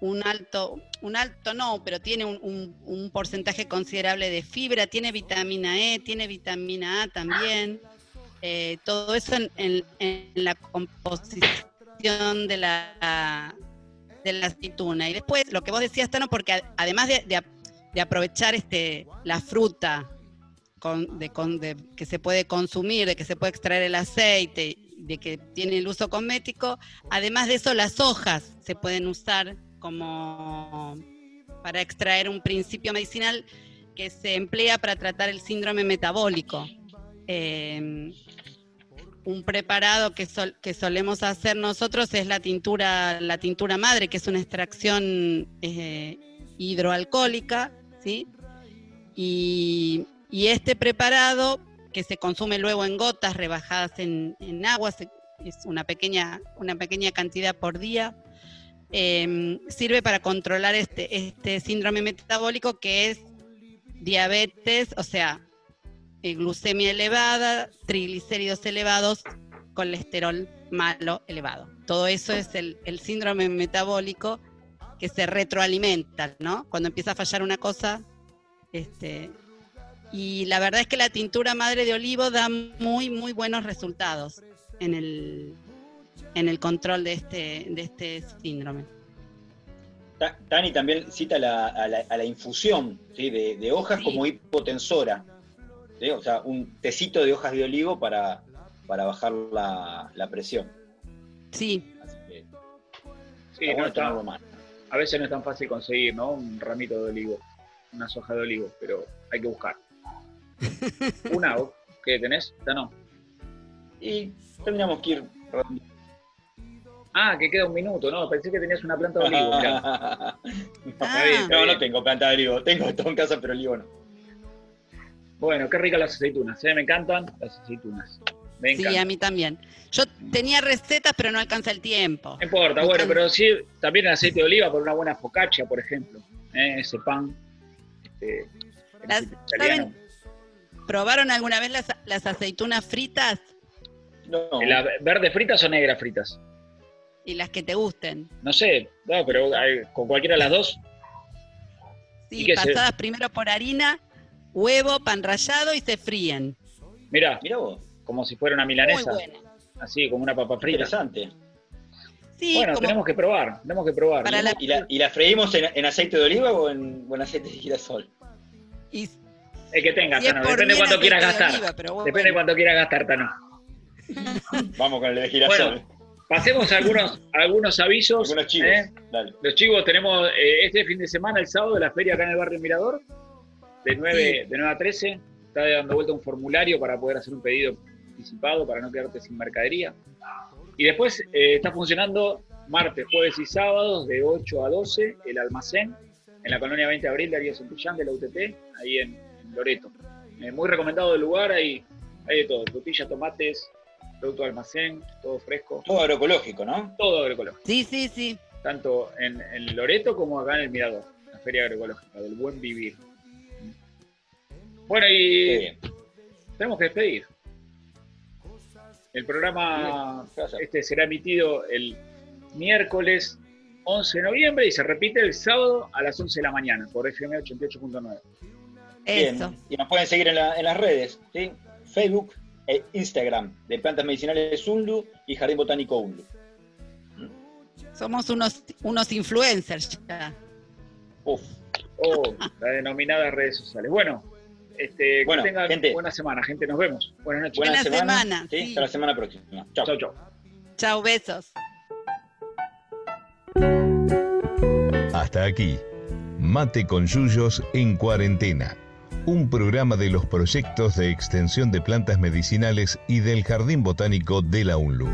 un alto, un alto no, pero tiene un, un- un porcentaje considerable de fibra, tiene vitamina E, tiene vitamina A también. Eh, todo eso en, en- la composición de la, de la aceituna. Y después, lo que vos decías, Tano, porque además de, de de aprovechar este, la fruta con- de, con- de- que se puede consumir, de que se puede extraer el aceite, de que tiene el uso cosmético, además de eso las hojas se pueden usar como para extraer un principio medicinal que se emplea para tratar el síndrome metabólico. Eh, un preparado que, que solemos hacer nosotros es la tintura, la tintura madre, que es una extracción eh, hidroalcohólica, ¿sí? Y este preparado, que se consume luego en gotas rebajadas en, en agua, es una pequeña, una pequeña cantidad por día, eh, sirve para controlar este, este síndrome metabólico que es diabetes, o sea, eh, glucemia elevada, triglicéridos elevados, colesterol malo elevado. Todo eso es el, el síndrome metabólico que se retroalimenta, ¿no? Cuando empieza a fallar una cosa, este, Y la verdad es que la tintura madre de olivo da muy, muy buenos resultados en el, en el control de este, de este síndrome. Ta- Tani también cita la- a, la, a la infusión ¿sí? de, de hojas Sí. como hipotensora. ¿sí? O sea, un tecito de hojas de olivo para, para bajar la, la presión. Sí, Así que Sí, está no bueno está- tenerlo a veces no es tan fácil conseguir, ¿no? Un ramito de olivo, una soja de olivo, pero hay que buscar. Una, ¿vos ¿qué tenés? Ya no. Y tendríamos que ir. Ah, que queda un minuto, no, pensé que tenías una planta de olivo, mirá. Ah. Bien, no, bien. no tengo planta de olivo. Tengo todo en casa, pero olivo no. Bueno, qué ricas las aceitunas, ¿eh? me encantan las aceitunas. Me sí, a mí también. Yo tenía recetas, pero no alcanza el tiempo. No importa, Me bueno, pero sí, también el aceite de oliva por una buena focaccia, por ejemplo. ¿eh? Ese pan. Este, Las- italiano. ¿Probaron alguna vez las, las aceitunas fritas No. ¿Las verdes fritas o negras fritas? y las que te gusten? No sé, no, pero hay- con cualquiera de las dos. ¿Y Sí, se- pasadas primero por harina, huevo, pan rallado y se fríen. Mira, Mirá vos, como si fuera una Muy milanesa, buena. así como una papa frita. interesante. Sí, bueno, como tenemos que probar, tenemos que probar. La- ¿Y la, y la freímos en, en aceite de oliva o en, o en aceite de girasol? y- El que tenga, si Tano, depende de cuánto quieras de gastar. oliva, pero bueno. Depende de cuánto quieras gastar, Tano. Vamos con el de girasol. Bueno, pasemos a algunos, a algunos avisos. Algunos chivos. ¿eh? Dale. Los chivos tenemos eh, este fin de semana, el sábado, la feria acá en el barrio Mirador, de 9, de 9 a 13. Está dando vuelta un formulario para poder hacer un pedido anticipado para no quedarte sin mercadería. Y después eh, está funcionando martes, jueves y sábados de 8 a 12 el almacén en la colonia 20 de abril de Ariel Santillán de la UTT, ahí en Loreto. Eh, muy recomendado el lugar, hay, hay de todo, frutillas, tomates, producto de almacén, todo fresco, Todo agroecológico, ¿no? todo agroecológico Sí, sí, sí. tanto en, en Loreto como acá en el Mirador, la Feria Agroecológica, del buen vivir. Bueno, y bien. tenemos que despedir. El programa este será emitido el miércoles 11 de noviembre y se repite el sábado a las 11 de la mañana por FM 88.9. Bien. Y nos pueden seguir en, la- en las redes, ¿sí? Facebook e Instagram, de Plantas Medicinales Unlu y Jardín Botánico Unlu. Somos unos, unos influencers ya. Uf. O las denominadas redes sociales. Bueno, este, Bueno, que tengan gente. buena semana, gente. Nos vemos. Buenas noches. Buena, Buena semana. semana, ¿sí? sí. Hasta la semana próxima. Chao. Chau, chau. Chau, besos. Hasta aquí, Mate con Yuyos en cuarentena, un programa de los proyectos de extensión de plantas medicinales y del Jardín Botánico de la UNLU.